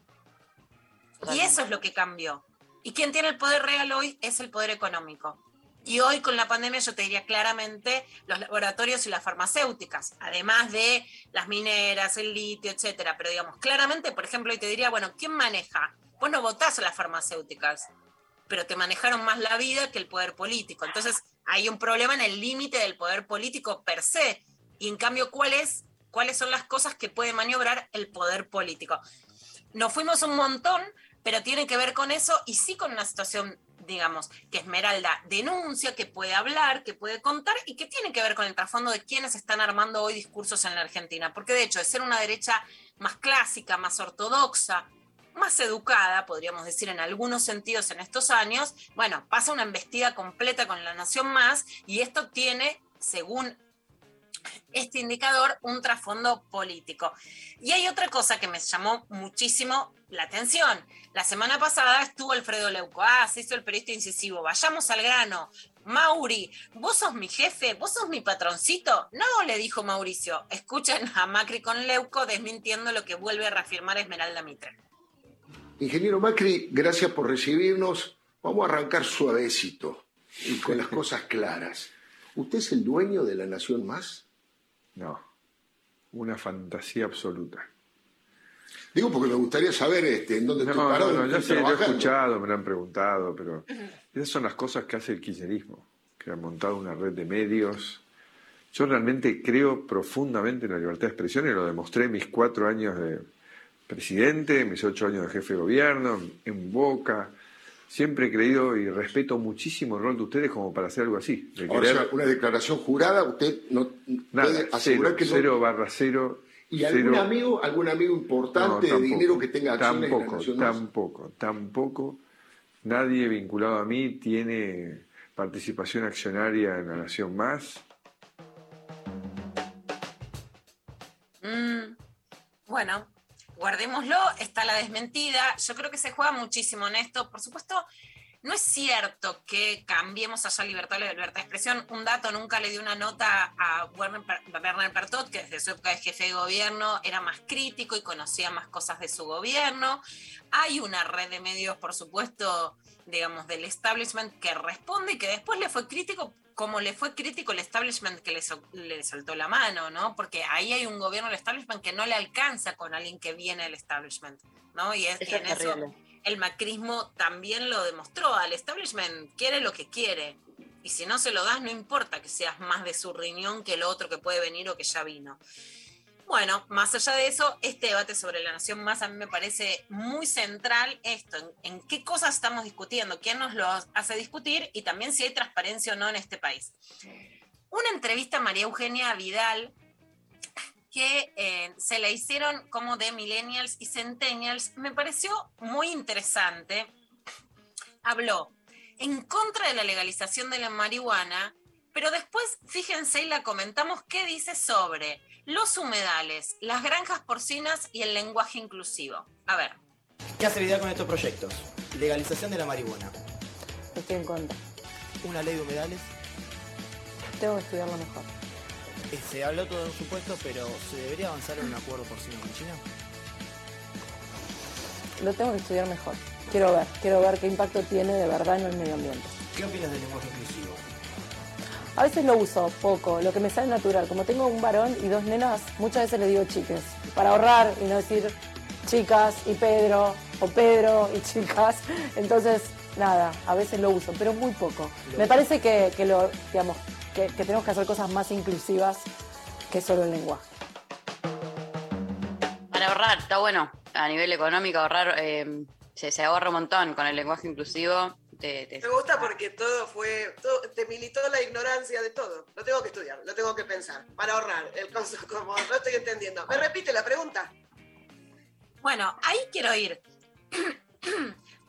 Y eso es lo que cambió. Y quien tiene el poder real hoy es el poder económico. Y hoy con la pandemia yo te diría claramente los laboratorios y las farmacéuticas, además de las mineras, el litio, etcétera. Pero digamos, claramente, por ejemplo, hoy te diría, bueno, ¿quién maneja? Vos no votás a las farmacéuticas, pero te manejaron más la vida que el poder político. Entonces, hay un problema en el límite del poder político per se. Y en cambio, ¿cuáles, ¿cuáles son las cosas que puede maniobrar el poder político? Nos fuimos un montón, pero tiene que ver con eso y sí con una situación digamos, que Esmeralda denuncia, que puede hablar, que puede contar y que tiene que ver con el trasfondo de quienes están armando hoy discursos en la Argentina. Porque de hecho, de ser una derecha más clásica, más ortodoxa, más educada, podríamos decir en algunos sentidos en estos años, bueno, pasa una embestida completa con la Nación Más y esto tiene, según este indicador un trasfondo político. Y hay otra cosa que me llamó muchísimo la atención. La semana pasada estuvo Alfredo Leuco, ah, se hizo el periodista incisivo, vayamos al grano. Mauri, vos sos mi jefe, vos sos mi patroncito. No, le dijo Mauricio. Escuchen a Macri con Leuco desmintiendo lo que vuelve a reafirmar Esmeralda Mitre. Ingeniero Macri, gracias por recibirnos. Vamos a arrancar suavecito y con las cosas claras. ¿Usted es el dueño de la Nación Más? No, una fantasía absoluta. Digo porque me gustaría saber este, en dónde no, estoy parado. No, no, ya estoy sé, lo he escuchado, me lo han preguntado, pero esas son las cosas que hace el kirchnerismo, que ha montado una red de medios. Yo realmente creo profundamente en la libertad de expresión y lo demostré en mis cuatro años de presidente, mis ocho años de jefe de gobierno, en Boca. Siempre he creído y respeto muchísimo el rol de ustedes como para hacer algo así. de O querer- sea, una declaración jurada, usted no Nada, puede asegurar cero, que no. cero barra cero. ¿Y algún cero- amigo, algún amigo importante No, de dinero que tenga acciones en la tampoco? Tampoco, tampoco. Nadie vinculado a mí tiene participación accionaria en la Nación Más. Mm, bueno, guardémoslo, está la desmentida. Yo creo que se juega muchísimo en esto. Por supuesto, no es cierto que cambiemos allá libertad la libertad de expresión. Un dato, nunca le di una nota a Werner Pertot, que desde su época de jefe de gobierno era más crítico y conocía más cosas de su gobierno. Hay una red de medios, por supuesto, digamos, del establishment que responde y que después le fue crítico como le fue crítico el establishment que le, sol- le soltó la mano, ¿no? Porque ahí hay un gobierno del establishment que no le alcanza con alguien que viene del establishment, ¿no? Y, es, y Eso en es eso terrible. El macrismo también lo demostró. Al establishment quiere lo que quiere. Y si no se lo das, no importa que seas más de su riñón que el otro que puede venir o que ya vino. Bueno, más allá de eso, este debate sobre la nación más a mí me parece muy central esto, en, en qué cosas estamos discutiendo, quién nos lo hace discutir y también si hay transparencia o no en este país. Una entrevista a María Eugenia Vidal que eh, se la hicieron como de millennials y centennials, me pareció muy interesante. Habló en contra de la legalización de la marihuana, pero después, fíjense y la comentamos, qué dice sobre los humedales, las granjas porcinas y el lenguaje inclusivo. A ver. ¿Qué hace Vidal con estos proyectos? Legalización de la marihuana. Estoy en contra. Una ley de humedales. Tengo que estudiarlo mejor. Se habló todo en supuesto, pero ¿se debería avanzar en un acuerdo porcino con China? Lo tengo que estudiar mejor. Quiero ver, quiero ver qué impacto tiene de verdad en el medio ambiente. ¿Qué opinas del lenguaje inclusivo? A veces lo uso poco, lo que me sale natural. Como tengo un varón y dos nenas, muchas veces le digo chiques, para ahorrar y no decir chicas y Pedro, o Pedro y chicas. Entonces, nada, a veces lo uso, pero muy poco. Me parece que, que lo, digamos, que, que tenemos que hacer cosas más inclusivas que solo el lenguaje. Para ahorrar, está bueno. A nivel económico, ahorrar, eh, se, se ahorra un montón con el lenguaje inclusivo. te- te- Me gusta porque todo fue, todo- te militó la ignorancia de todo. Lo tengo que estudiar, lo tengo que pensar, para ahorrar. El concepto, como no estoy entendiendo. ¿Me repite la pregunta? Bueno, ahí quiero ir.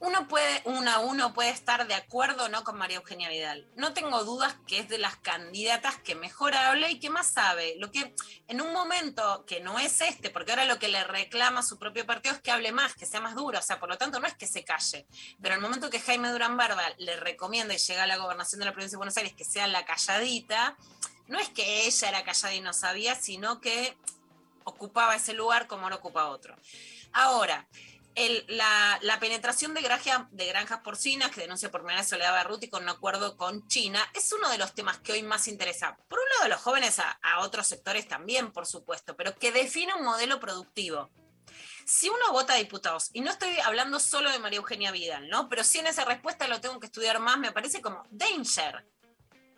Uno puede, una, uno puede estar de acuerdo o no con María Eugenia Vidal. No tengo dudas que es de las candidatas que mejor habla y que más sabe. Lo que en un momento que no es este, porque ahora lo que le reclama a su propio partido es que hable más, que sea más duro, o sea, por lo tanto no es que se calle, pero el momento que Jaime Durán Barba le recomienda y llega a la gobernación de la provincia de Buenos Aires que sea la calladita, no es que ella era callada y no sabía, sino que ocupaba ese lugar como no ocupa otro. Ahora, la, penetración de, granja- de granjas porcinas que denuncia por primera Soledad Barruti con un acuerdo con China es uno de los temas que hoy más interesa. Por un lado, a los jóvenes, a, otros sectores también, por supuesto, pero que define un modelo productivo. Si uno vota a diputados, y no estoy hablando solo de María Eugenia Vidal, ¿no? Pero sí en esa respuesta lo tengo que estudiar más, me parece como danger.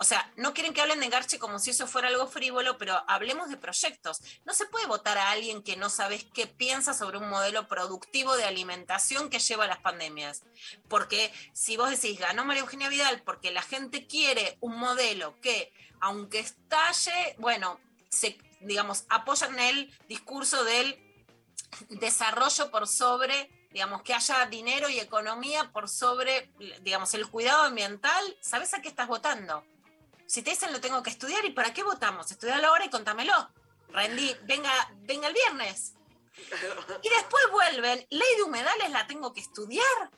O sea, no quieren que hablen de Garche como si eso fuera algo frívolo, pero hablemos de proyectos. No se puede votar a alguien que no sabes qué piensa sobre un modelo productivo de alimentación que lleva a las pandemias. Porque si vos decís, ganó María Eugenia Vidal porque la gente quiere un modelo que, aunque estalle, bueno, digamos, apoyan el discurso del desarrollo por sobre, digamos, que haya dinero y economía por sobre, digamos, el cuidado ambiental, ¿sabes a qué estás votando? Si te dicen lo tengo que estudiar, ¿y para qué votamos? Estudialo ahora y contámelo. Rendí, venga, venga el viernes. Y después vuelven, ley de humedales la tengo que estudiar.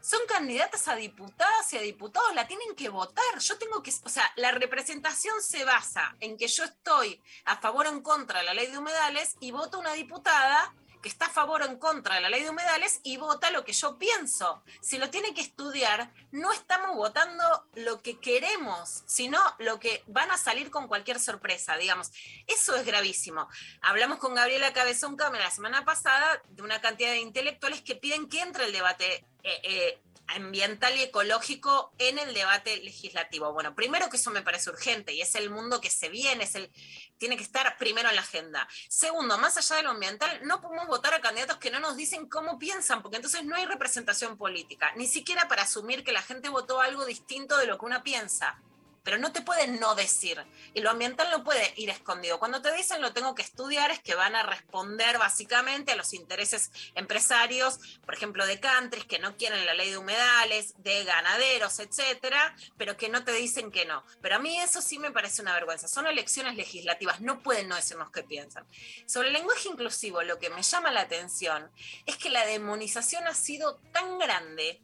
Son candidatas a diputadas y a diputados, la tienen que votar. Yo tengo que, o sea, la representación se basa en que yo estoy a favor o en contra de la ley de humedales y voto una diputada que está a favor o en contra de la ley de humedales y vota lo que yo pienso. Si lo tiene que estudiar, no estamos votando lo que queremos, sino lo que van a salir con cualquier sorpresa, digamos. Eso es gravísimo. Hablamos con Gabriela Cabezón Cámara la semana pasada de una cantidad de intelectuales que piden que entre el debate eh, eh, ambiental y ecológico en el debate legislativo. Bueno, primero que eso me parece urgente y es el mundo que se viene, es el tiene que estar primero en la agenda. Segundo, más allá de lo ambiental, no podemos votar a candidatos que no nos dicen cómo piensan, porque entonces no hay representación política, ni siquiera para asumir que la gente votó algo distinto de lo que una piensa. Pero no te pueden no decir. Y lo ambiental no puede ir escondido. Cuando te dicen lo tengo que estudiar es que van a responder básicamente a los intereses empresarios, por ejemplo, de countries que no quieren la ley de humedales, de ganaderos, etcétera, pero que no te dicen que no. Pero a mí eso sí me parece una vergüenza. Son elecciones legislativas, no pueden no decirnos qué piensan. Sobre el lenguaje inclusivo, lo que me llama la atención es que la demonización ha sido tan grande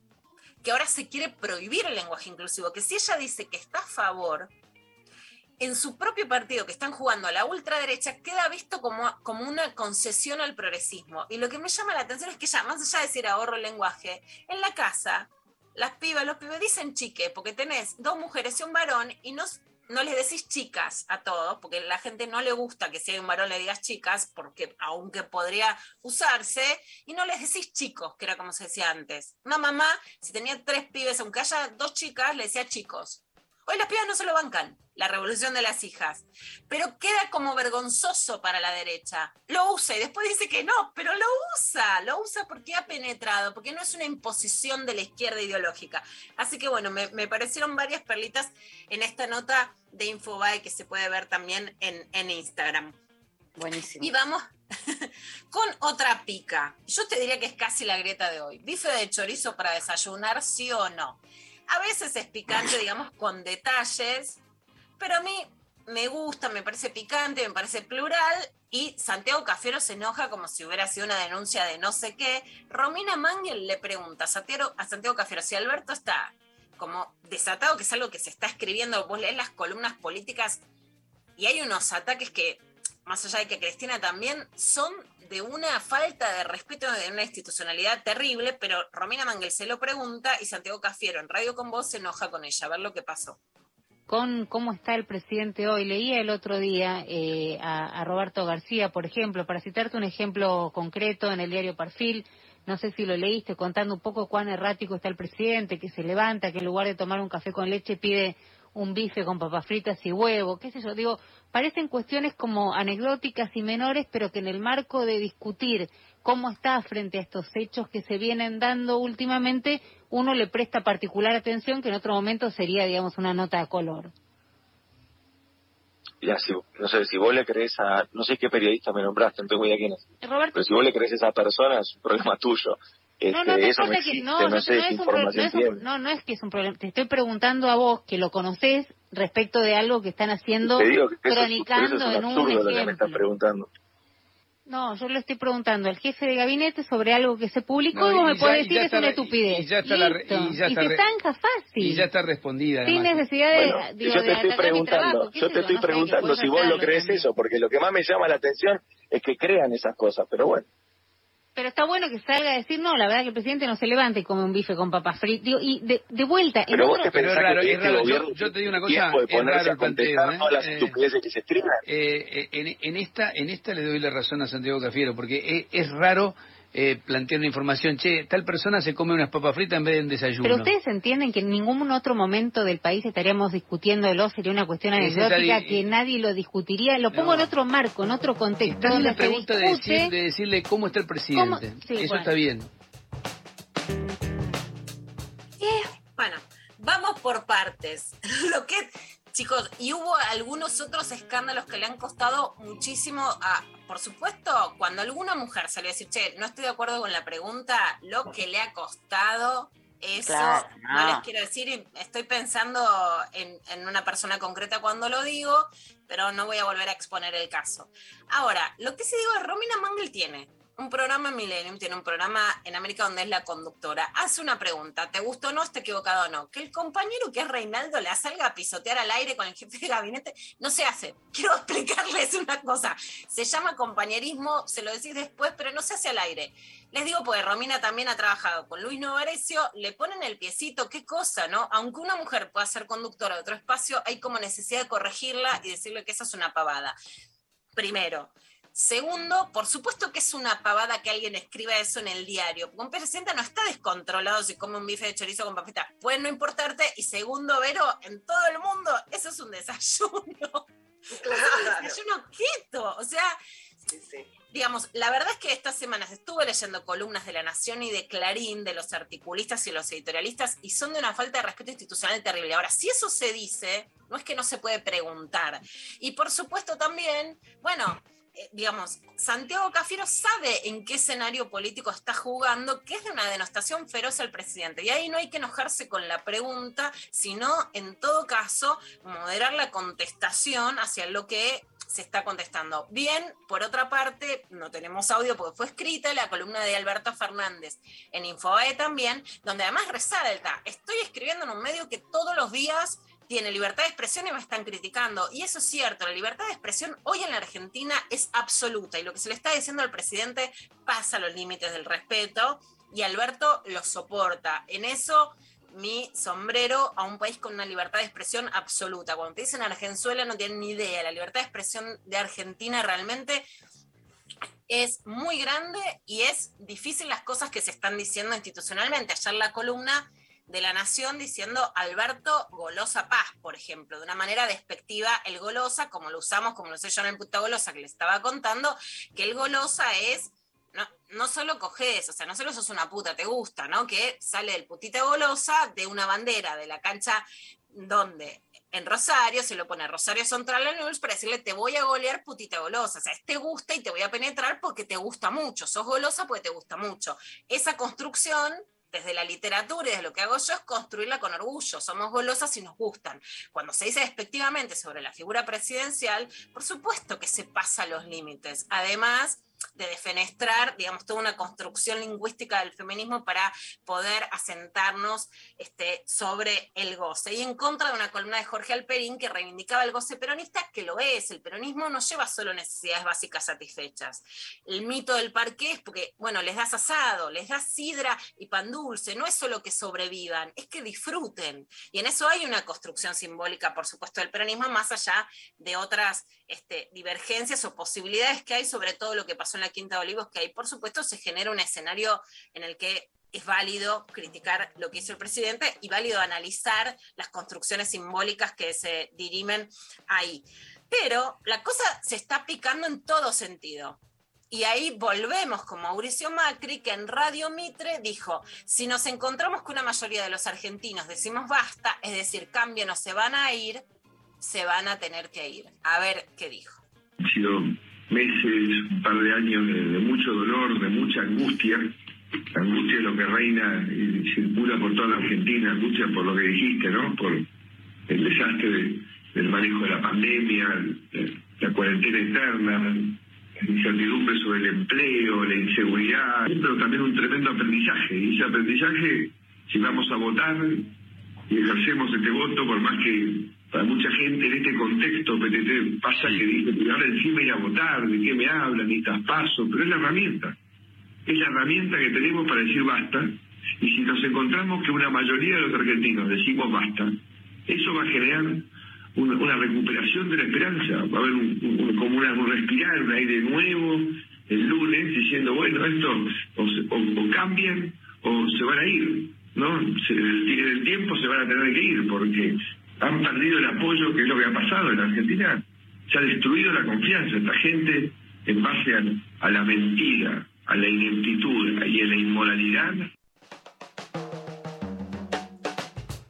que ahora se quiere prohibir el lenguaje inclusivo, que si ella dice que está a favor, en su propio partido que están jugando a la ultraderecha queda visto como, como una concesión al progresismo. Y lo que me llama la atención es que ya, más allá de decir ahorro el lenguaje, en la casa, las pibas, los pibes dicen chique, porque tenés dos mujeres y un varón y no, no les decís chicas a todos, porque la gente no le gusta que si hay un varón le digas chicas, porque aunque podría usarse, y no les decís chicos, que era como se decía antes. Una mamá, si tenía tres pibes, aunque haya dos chicas, le decía chicos. Hoy las pibas no se lo bancan, la revolución de las hijas. Pero queda como vergonzoso para la derecha. Lo usa y después dice que no, pero lo usa, lo usa porque ha penetrado, porque no es una imposición de la izquierda ideológica. Así que bueno, me, me parecieron varias perlitas en esta nota de Infobae que se puede ver también en, en Instagram. Buenísimo. Y vamos con otra pica. Yo te diría que es casi la grieta de hoy. Bife de chorizo para desayunar, sí o no. A veces es picante, digamos, con detalles, pero a mí me gusta, me parece picante, me parece plural. Y Santiago Cafiero se enoja como si hubiera sido una denuncia de no sé qué. Romina Mangel le pregunta a Santiago, a Santiago Cafiero si Alberto está como desatado, que es algo que se está escribiendo, vos lees las columnas políticas y hay unos ataques que, más allá de que Cristina también, son de una falta de respeto de una institucionalidad terrible, pero Romina Mangel se lo pregunta y Santiago Cafiero en Radio con Vos se enoja con ella, a ver lo que pasó. con cómo está el presidente hoy. Leía el otro día eh, a, Roberto García, por ejemplo, para citarte un ejemplo concreto en el diario Perfil, no sé si lo leíste, contando un poco cuán errático está el presidente, que se levanta, que en lugar de tomar un café con leche pide un bife con papas fritas y huevo, qué sé yo, digo, parecen cuestiones como anecdóticas y menores, pero que en el marco de discutir cómo está frente a estos hechos que se vienen dando últimamente, uno le presta particular atención que en otro momento sería, digamos, una nota a color. Mira, si, no sé, si vos le crees a, no sé qué periodista me nombraste, no tengo idea quién es, Roberto, pero si vos le crees a esa persona es un problema tuyo. No, Este, no, no, eso no que- no, no, no, sé no qué es un no, es un- no, no es que es un problema. Te estoy preguntando a vos, que lo conocés, respecto de algo que están haciendo, Te digo que eso, es- cronicando eso es en un lo que me ejemplo. preguntando. No, yo le estoy preguntando al jefe de gabinete sobre algo que se publicó No, y vos y me ya- podés decir es una estupidez. y ya está la re- y ya está se re- zanja fácil. Y ya está respondida. Sin necesidad de, Bueno, digo, yo de te estoy preguntando, trabajo, yo te estoy preguntando si vos lo crees eso, porque lo que más me llama la atención es que crean esas cosas, pero bueno. Pero está bueno que salga a decir, no, la verdad que el presidente no se levante y come un bife con papas fritas. Y de, de vuelta, en Pero vos otro- te pensás raro, que es este raro. Yo- gobierno yo te digo una cosa, de es ponerse raro a el planteo, contestar ¿eh? todas las Eh, estupideces que se. Eh, eh, en, en esta en esta le doy la razón a Santiago Cafiero, porque es, es raro eh, plantear una información, che, tal persona se come unas papas fritas en vez de un desayuno. Pero ustedes entienden que en ningún otro momento del país estaríamos discutiéndolo, sería una cuestión Es anecdótica que nadie lo discutiría. Lo pongo No. en otro marco, en otro contexto. Está bien la pregunta de, decir- de decirle cómo está el presidente. ¿Cómo? Sí, Eso bueno. está bien. Bueno, vamos por partes. Lo que, chicos, y hubo algunos otros escándalos que le han costado muchísimo a, por supuesto, cuando alguna mujer salió a decir, che, no estoy de acuerdo con la pregunta, lo que le ha costado eso, Claro, no. no. les quiero decir, estoy pensando en, en una persona concreta cuando lo digo, pero no voy a volver a exponer el caso. Ahora, lo que sí digo es, Romina Mangel tiene un programa en Millennium, tiene un programa en América donde es la conductora. Hace una pregunta, ¿te gustó o no? ¿Está equivocado o no? Que el compañero que es Reinaldo la salga a pisotear al aire con el jefe de gabinete, no se hace. Quiero explicarles una cosa. Se llama compañerismo, se lo decís después, pero no se hace al aire. Les digo, porque Romina también ha trabajado con Luis Novarecio, le ponen el piecito, qué cosa, ¿no? Aunque una mujer pueda ser conductora de otro espacio, hay como necesidad de corregirla y decirle que esa es una pavada. Primero. Segundo, por supuesto que es una pavada que alguien escriba eso en el diario. Un presidente no está descontrolado si come un bife de chorizo con papitas. Puede no importarte. Y segundo, Vero, en todo el mundo eso es un desayuno. Es un desayuno keto. O sea, digamos, la verdad es que estas semanas estuve leyendo columnas de La Nación y de Clarín, de los articulistas y los editorialistas, y son de una falta de respeto institucional terrible. Ahora, si eso se dice, no es que no se puede preguntar. Y por supuesto también, bueno, digamos, Santiago Cafiero sabe en qué escenario político está jugando, que es de una denostación feroz al presidente. Y ahí no hay que enojarse con la pregunta, sino, en todo caso, moderar la contestación hacia lo que se está contestando. Bien, por otra parte, no tenemos audio porque fue escrita la columna de Alberto Fernández en Infobae también, donde además resalta, estoy escribiendo en un medio que todos los días tiene libertad de expresión y me están criticando. Y eso es cierto, la libertad de expresión hoy en la Argentina es absoluta y lo que se le está diciendo al presidente pasa los límites del respeto y Alberto lo soporta. En eso mi sombrero a un país con una libertad de expresión absoluta. Cuando te dicen Argenzuela no tienen ni idea, la libertad de expresión de Argentina realmente es muy grande y es difícil las cosas que se están diciendo institucionalmente. Ayer la columna de la Nación diciendo Alberto Golosa Paz, por ejemplo, de una manera despectiva el Golosa, como lo usamos, como lo sé yo en el puta Golosa que le estaba contando, que el Golosa es, no, no solo coges, o sea, no solo sos una puta, te gusta, ¿no? Que sale el putita Golosa de una bandera de la cancha donde en Rosario se lo pone Rosario Central News para decirle te voy a golear putita golosa, o sea, te gusta y te voy a penetrar porque te gusta mucho, sos golosa porque te gusta mucho. Esa construcción desde la literatura y desde lo que hago yo es construirla con orgullo. Somos golosas y nos gustan. Cuando se dice despectivamente sobre la figura presidencial, por supuesto que se pasa los límites. Además de defenestrar, digamos, toda una construcción lingüística del feminismo para poder asentarnos este, sobre el goce. Y en contra de una columna de Jorge Alperín que reivindicaba el goce peronista, que lo es. El peronismo no lleva solo necesidades básicas satisfechas. El mito del parque es porque, bueno, les das asado, les das sidra y pan dulce. No es solo que sobrevivan, es que disfruten. Y en eso hay una construcción simbólica, por supuesto, del peronismo, más allá de otras este, divergencias o posibilidades que hay sobre todo lo que pasó en la Quinta de Olivos, que ahí, por supuesto, se genera un escenario en el que es válido criticar lo que hizo el presidente y válido analizar las construcciones simbólicas que se dirimen ahí. Pero la cosa se está picando en todo sentido. Y ahí volvemos con Mauricio Macri, que en Radio Mitre dijo, si nos encontramos con una mayoría de los argentinos decimos basta, es decir, cambian o se van a ir, se van a tener que ir. A ver qué dijo. Sido meses, un par de años de, mucho dolor, de mucha angustia, La angustia es lo que reina y circula por toda la Argentina, angustia por lo que dijiste, ¿no? Por el desastre de- del manejo de la pandemia, la cuarentena eterna, la incertidumbre sobre el empleo, la inseguridad, pero también un tremendo aprendizaje. Y ese aprendizaje, si vamos a votar y ejercemos este voto, por más que para mucha gente en este contexto PTT pasa que dice, pero ahora encima ir a votar, ¿de qué me hablan? Ni paso, pero es la herramienta. Es la herramienta que tenemos para decir basta. Y si nos encontramos que una mayoría de los argentinos decimos basta, eso va a generar una, una recuperación de la esperanza. Va a haber un, un- como una, un respirar, un aire nuevo el lunes diciendo, bueno, esto o, se- o- o cambian o se van a ir. ¿no? Se- en el tiempo se van a tener que ir porque han perdido el apoyo, que es lo que ha pasado en Argentina. Se ha destruido la confianza. Esta gente, en base a, a la mentira, a la ineptitud y a la inmoralidad,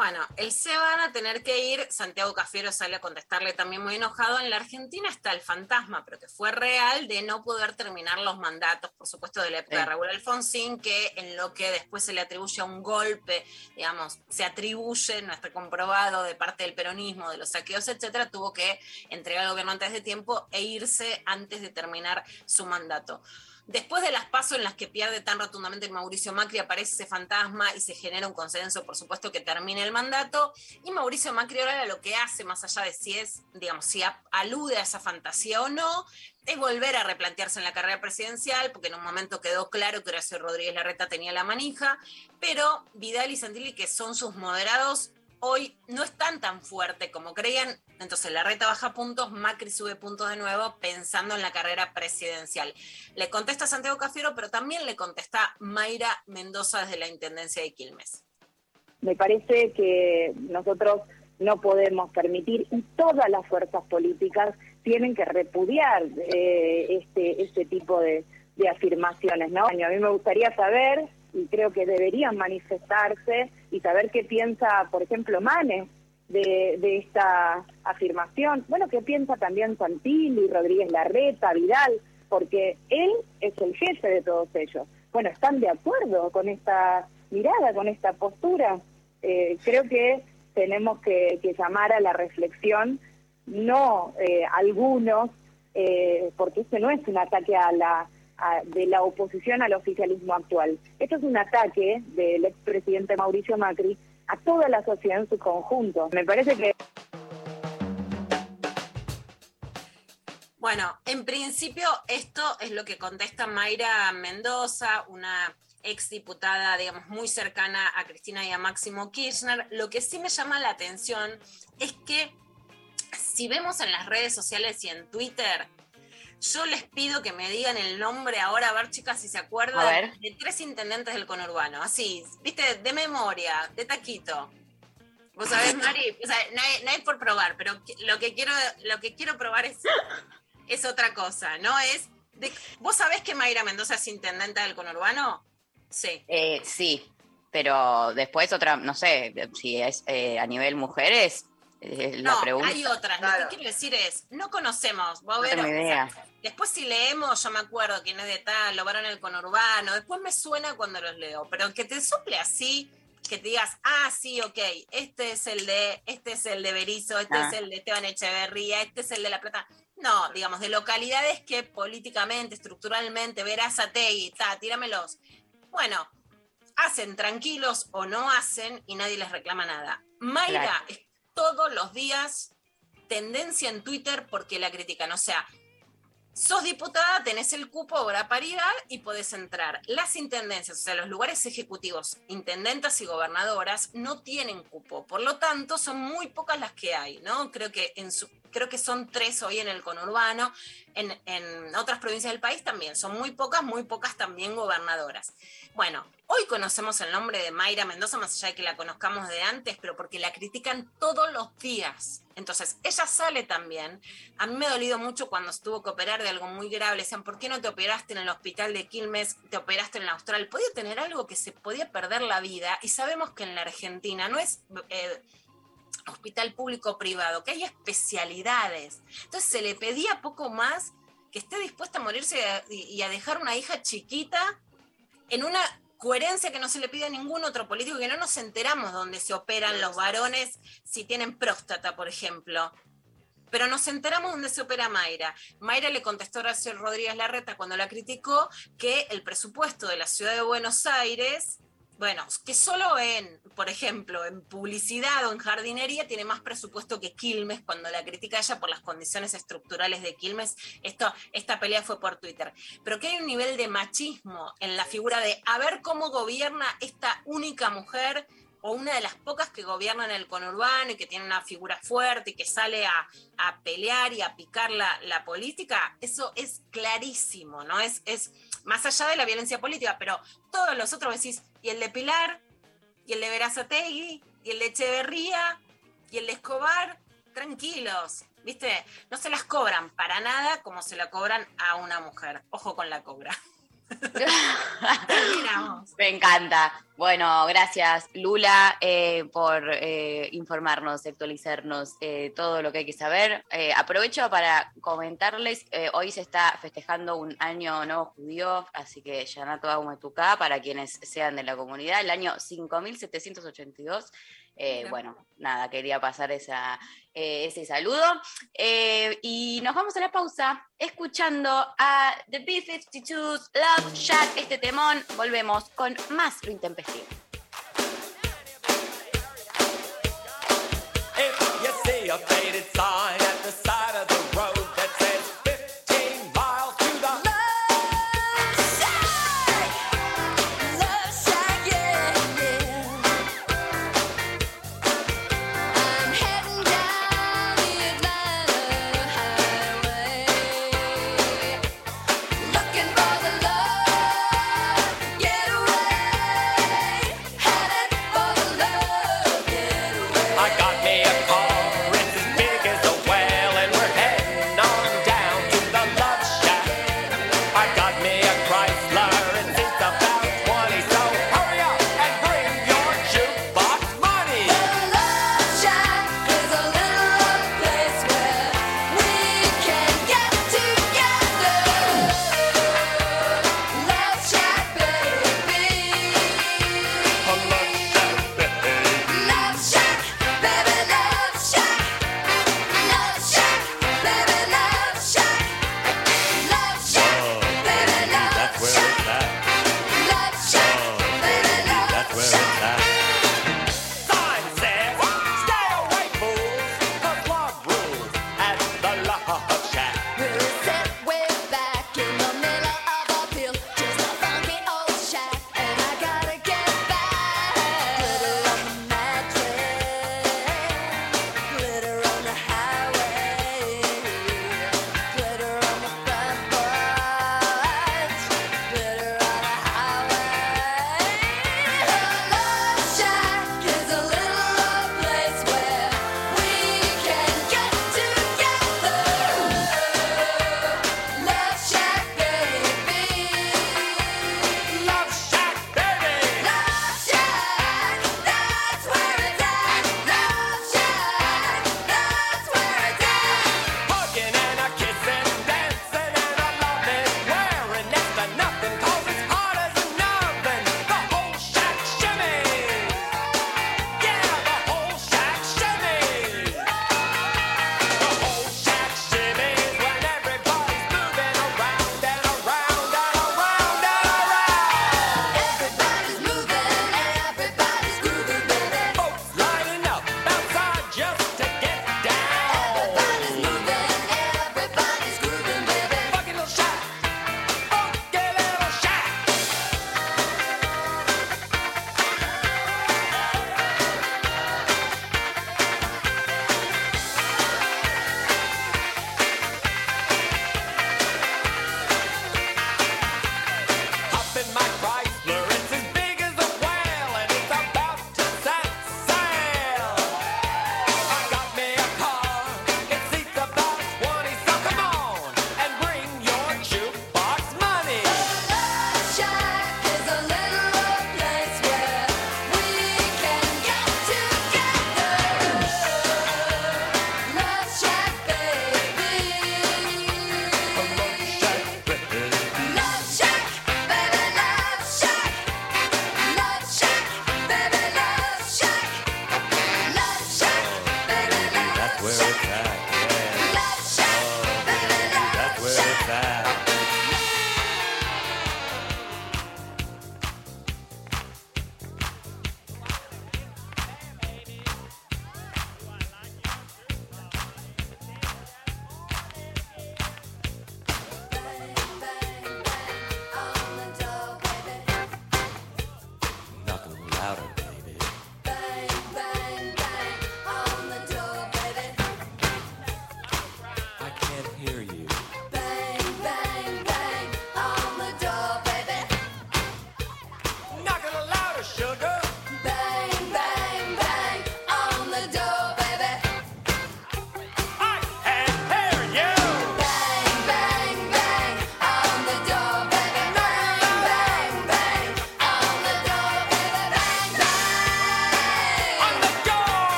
Bueno, el se van a tener que ir. Santiago Cafiero sale a contestarle también muy enojado. En la Argentina está el fantasma, pero que fue real, de no poder terminar los mandatos, por supuesto, de la época de Raúl Alfonsín, que en lo que después se le atribuye a un golpe, digamos, se atribuye, no está comprobado, de parte del peronismo, de los saqueos, etcétera, tuvo que entregar al gobierno antes de tiempo e irse antes de terminar su mandato. Después de las pasos en las que pierde tan rotundamente Mauricio Macri, aparece ese fantasma y se genera un consenso, por supuesto, que termine el mandato. Y Mauricio Macri ahora lo que hace, más allá de si es, digamos, si alude a esa fantasía o no, es volver a replantearse en la carrera presidencial, porque en un momento quedó claro que Horacio Rodríguez Larreta tenía la manija, pero Vidal y Santilli, que son sus moderados, hoy no están tan fuerte como creían. Entonces Larreta baja puntos, Macri sube puntos de nuevo pensando en la carrera presidencial. Le contesta Santiago Cafiero, pero también le contesta Mayra Mendoza desde la Intendencia de Quilmes. Me parece que nosotros no podemos permitir y todas las fuerzas políticas tienen que repudiar eh, este, este tipo de, de afirmaciones. ¿no? A mí me gustaría saber, y creo que deberían manifestarse, y saber qué piensa, por ejemplo, Manes de, de esta afirmación. Bueno, qué piensa también Santilli, Rodríguez Larreta, Vidal, porque él es el jefe de todos ellos. Bueno, ¿están de acuerdo con esta mirada, con esta postura? Eh, creo que tenemos que, llamar a la reflexión, no eh, algunos, eh, porque este no es un ataque a la de la oposición al oficialismo actual. Esto es un ataque del expresidente Mauricio Macri a toda la sociedad en su conjunto. Me parece que Bueno, en principio esto es lo que contesta Mayra Mendoza, una exdiputada, digamos, muy cercana a Cristina y a Máximo Kirchner. Lo que sí me llama la atención es que si vemos en las redes sociales y en Twitter, yo les pido que me digan el nombre ahora, a ver chicas si se acuerdan, ver. de tres intendentes del conurbano, así, viste, de memoria, de taquito. Vos sabés, Mari, o sea, no hay, no hay por probar, pero lo que quiero, lo que quiero probar es, es otra cosa, ¿no? Es. de- ¿Vos sabés que Mayra Mendoza es intendenta del conurbano? Sí. Eh, sí, pero después otra, no sé, si es eh, a nivel mujeres, eh, la No, pregunta. hay otras. Lo que quiero decir es, no conocemos. Vos No ver, tengo o sea, idea. Después si leemos, yo me acuerdo quién es de tal, lo varón el conurbano. Después me suena cuando los leo. Pero que te suple así, que te digas, ah, sí, ok, este es el de, este es el de Berizo, este Ah. es el de Esteban Echeverría, este es el de La Plata. No, digamos, de localidades que políticamente, estructuralmente, verás a Tegui, ta, tíramelos. Bueno, hacen tranquilos o no hacen y nadie les reclama nada. Mayra Claro. todos los días tendencia en Twitter porque la critican. O sea, sos diputada, tenés el cupo ahora paridad y podés entrar. Las intendencias, o sea, los lugares ejecutivos, intendentas y gobernadoras, no tienen cupo. Por lo tanto, son muy pocas las que hay, ¿no? Creo que en su creo que son tres hoy en el conurbano, en, otras provincias del país también, son muy pocas, muy pocas también gobernadoras. Bueno, hoy conocemos el nombre de Mayra Mendoza, más allá de que la conozcamos de antes, pero porque la critican todos los días. Entonces, ella sale también. A mí me ha dolido mucho cuando estuvo que operar de algo muy grave. Le decían, ¿por qué no te operaste en el hospital de Quilmes? Te operaste en la Austral. Podía tener algo que se podía perder la vida. Y sabemos que en la Argentina no es eh, hospital público-privado, que hay especialidades. Entonces, se le pedía poco más que esté dispuesta a morirse y, y a dejar una hija chiquita en una coherencia que no se le pide a ningún otro político, que no nos enteramos dónde se operan los varones si tienen próstata, por ejemplo. Pero nos enteramos dónde se opera Mayra. Mayra le contestó a Horacio Rodríguez Larreta cuando la criticó que el presupuesto de la ciudad de Buenos Aires bueno, que solo en, por ejemplo, en publicidad o en jardinería tiene más presupuesto que Quilmes, cuando la critica ella por las condiciones estructurales de Quilmes, esto, esta pelea fue por Twitter. Pero que hay un nivel de machismo en la figura de a ver cómo gobierna esta única mujer o una de las pocas que gobiernan el conurbano y que tiene una figura fuerte y que sale a, a pelear y a picar la, la, política, eso es clarísimo, ¿no? Es, es más allá de la violencia política, pero todos los otros decís, y el de Pilar, y el de Verazategui, y el de Echeverría, y el de Escobar, tranquilos, ¿viste? No se las cobran para nada como se la cobran a una mujer. Ojo con la cobra. Me encanta. Bueno, gracias Lula eh, por eh, informarnos, actualizarnos eh, todo lo que hay que saber. Eh, aprovecho para comentarles, hoy se está festejando un año nuevo judío, así que Yanato Agumetuká, para quienes sean de la comunidad, el año 5782. Eh, bueno, nada, quería pasar esa, eh, ese saludo. Eh, y nos vamos a la pausa escuchando a The B-52s Love Shack, este temón. Volvemos con más lo intempestivo.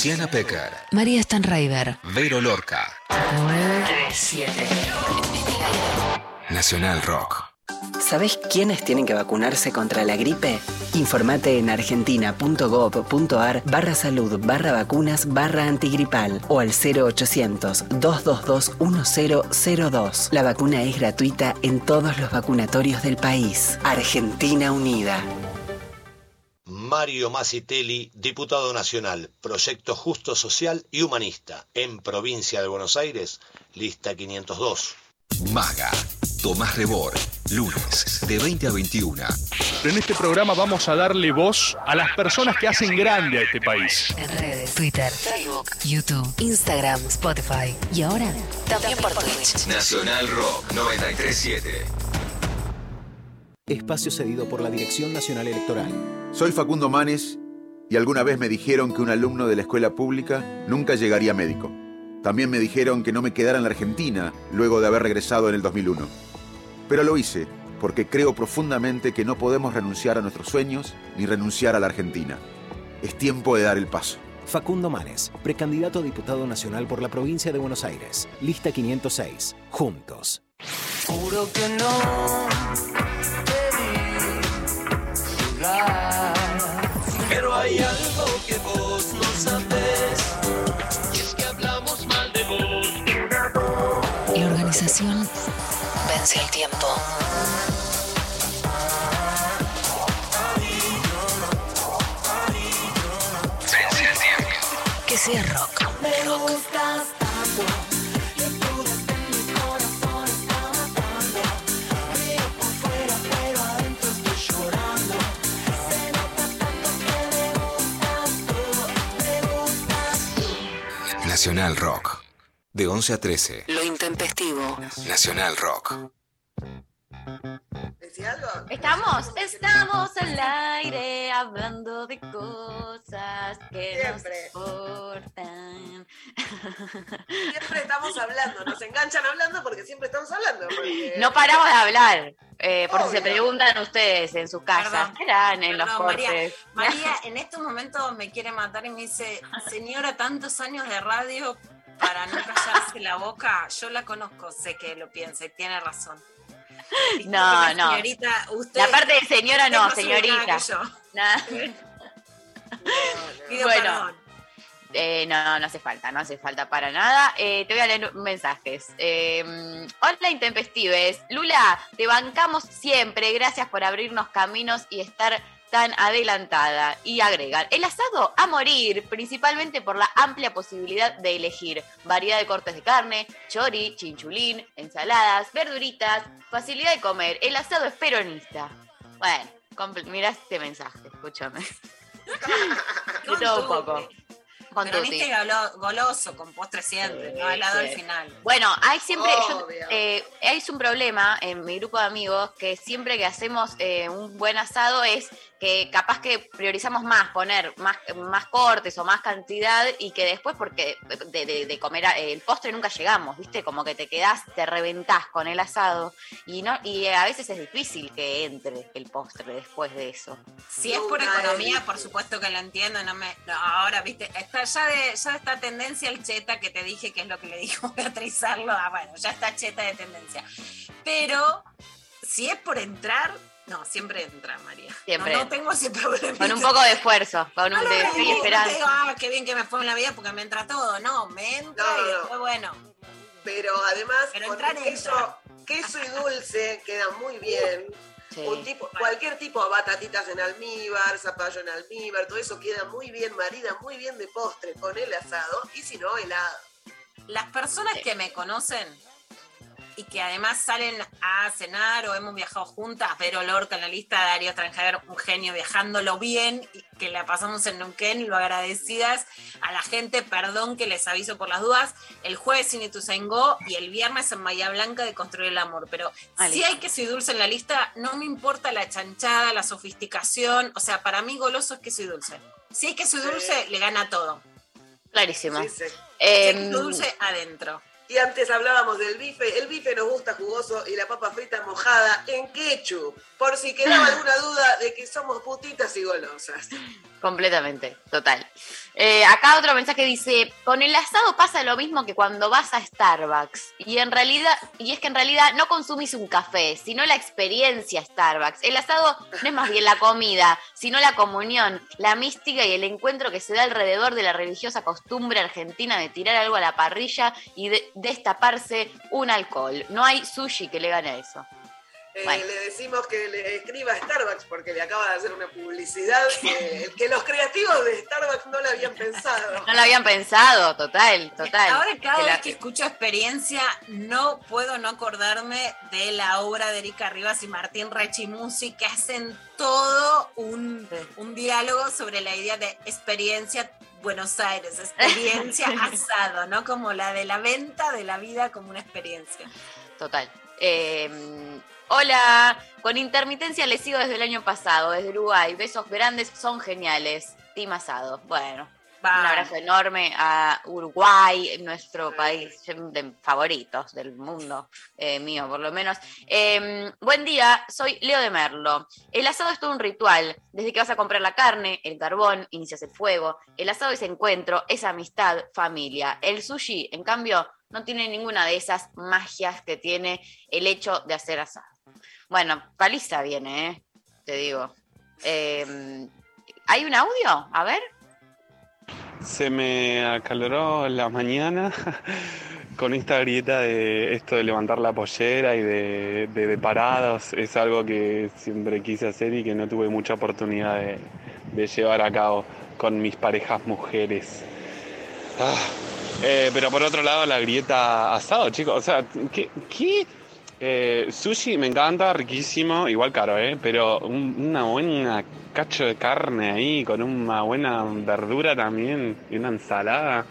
Luciana Pecker, María Stanraiver. Vero Lorca, 937. Nacional Rock. ¿Sabés quiénes tienen que vacunarse contra la gripe? Informate en argentina.gov.ar barra salud barra vacunas barra antigripal o al 0800-222-1002. La vacuna es gratuita en todos los vacunatorios del país. Argentina Unida. Mario Masitelli, diputado nacional, Proyecto Justo Social y Humanista, en Provincia de Buenos Aires, lista 502. Maga. Tomás Rebor. Lunes, de 20 a 21. En este programa vamos a darle voz a las personas que hacen grande a este país. En redes, Twitter, Facebook, YouTube, Instagram, Spotify y ahora también por Twitch. Nacional Rock 937. Espacio cedido por la Dirección Nacional Electoral. Soy Facundo Manes y alguna vez me dijeron que un alumno de la escuela pública nunca llegaría médico. También me dijeron que no me quedara en la Argentina luego de haber regresado en el 2001. Pero lo hice porque creo profundamente que no podemos renunciar a nuestros sueños ni renunciar a la Argentina. Es tiempo de dar el paso. Facundo Manes, precandidato a diputado nacional por la provincia de Buenos Aires. Lista 506. Juntos. Juro que no Pero hay algo que vos no sabés. Y es que hablamos mal de vos. La organización vence el tiempo. Nacional Rock. De 11 a 13. Lo intempestivo. Nacional Rock. Estamos, estamos al aire hablando de cosas que Siempre. nos importan. Siempre estamos hablando, nos enganchan hablando porque siempre estamos hablando. porque- No paramos de hablar. eh, por si se preguntan ustedes en sus casas, Perdón. ¿qué harán en los Perdón, María. cortes? María en estos momentos me quiere matar y me dice, señora, tantos años de radio para no callarse la boca. Yo la conozco, sé que lo piensa y tiene razón. No, no. Señorita, usted, La parte de señora no, señorita. Pido Bueno. Eh, no, no hace falta, no hace falta para nada. Eh, te voy a leer mensajes. Eh, hola, intempestives. Lula, te bancamos siempre. Gracias por abrirnos caminos y estar tan adelantada. Y agregan, el asado a morir, principalmente por la amplia posibilidad de elegir variedad de cortes de carne, chori, chinchulín, ensaladas, verduritas, facilidad de comer. El asado es peronista. Bueno, mirá este mensaje, escúchame. De todo un poco. Con Peronista tutti. y golo- goloso, con postre siempre, no helado al sí. final. Bueno, hay siempre, yo, eh, hay un problema en mi grupo de amigos que siempre que hacemos eh, un buen asado es que capaz que priorizamos más poner más, más cortes o más cantidad y que después porque de, de- de comer a- el postre nunca llegamos, ¿viste? Como que te quedás, te reventás con el asado y no y a veces es difícil que entre el postre después de eso. Si es por economía, por supuesto que lo entiendo, no me. no, ahora, viste, está ya de, ya está tendencia el cheta que te dije que es lo que le dijo Beatriz Arlo. Ah, bueno, ya está cheta de tendencia. Pero si es por entrar, no, siempre entra, María. Siempre. No, no tengo ese problema. Con un poco de esfuerzo, con un No, no, de fe y esperanza. digo, ah, qué bien que me fue en la vida porque me entra todo. No, me entra y después, bueno. Pero además, Pero con entrar, queso, queso y dulce queda muy bien. Sí. Un tipo, cualquier tipo de batatitas en almíbar, zapallo en almíbar, todo eso queda muy bien marida, muy bien de postre con el asado y si no, helado. Las personas que me conocen y que además salen a cenar o hemos viajado juntas, Vero Lorca en la lista, Darío Tranjaver, un genio viajándolo bien, y que la pasamos en Neuquén, lo agradecidas a la gente, perdón que les aviso por las dudas, el jueves en Ituzaingó y el viernes en Bahía Blanca de Construir el Amor, pero si hay queso y dulce en la lista, no me importa la chanchada, la sofisticación, o sea, para mí goloso es queso y dulce. Si hay queso y dulce, le gana todo. Clarísimo. Sí, Em, dulce, adentro. Y antes hablábamos del bife. El bife nos gusta jugoso y la papa frita mojada en ketchup. Por si quedaba alguna duda de que somos putitas y golosas. Completamente, total. Eh, acá otro mensaje dice, con el asado pasa lo mismo que cuando vas a Starbucks. Y en realidad, y es que en realidad no consumís un café, sino la experiencia Starbucks. El asado no es más bien la comida, sino la comunión, la mística y el encuentro que se da alrededor de la religiosa costumbre argentina de tirar algo a la parrilla y de- destaparse un alcohol. No hay sushi que le gane a eso. Eh, Bueno. Le decimos que le escriba a Starbucks porque le acaba de hacer una publicidad que, que los creativos de Starbucks no la habían pensado. No lo habían pensado, total, total. Ahora cada Que la- vez que escucho experiencia no puedo no acordarme de la obra de Erika Rivas y Martín Rechimusi que hacen todo un, un diálogo sobre la idea de experiencia Buenos Aires, experiencia asado, ¿no? Como la de la venta de la vida como una experiencia. Total. Eh, hola, con intermitencia les sigo desde el año pasado, desde Uruguay. Besos grandes, son geniales. Team Asado. Bueno, un abrazo enorme a Uruguay, nuestro país de favoritos del mundo, eh, mío por lo menos. Eh, buen día, soy Leo de Merlo. El asado es todo un ritual. Desde que vas a comprar la carne, el carbón, inicias el fuego. El asado es encuentro, es amistad, familia. El sushi, en cambio, no tiene ninguna de esas magias que tiene el hecho de hacer asado. Bueno, paliza viene, ¿eh? te digo. Eh, ¿Hay un audio? A ver. Se me acaloró la mañana con esta grieta de esto de levantar la pollera y de, de, parados. Es algo que siempre quise hacer y que no tuve mucha oportunidad de, de llevar a cabo con mis parejas mujeres. Ah, eh, pero por otro lado, la grieta asado, chicos. O sea, ¿qué? Eh, sushi me encanta, riquísimo, igual caro, ¿eh? Pero un- una buena cacho de carne ahí, con una buena verdura también y una ensalada.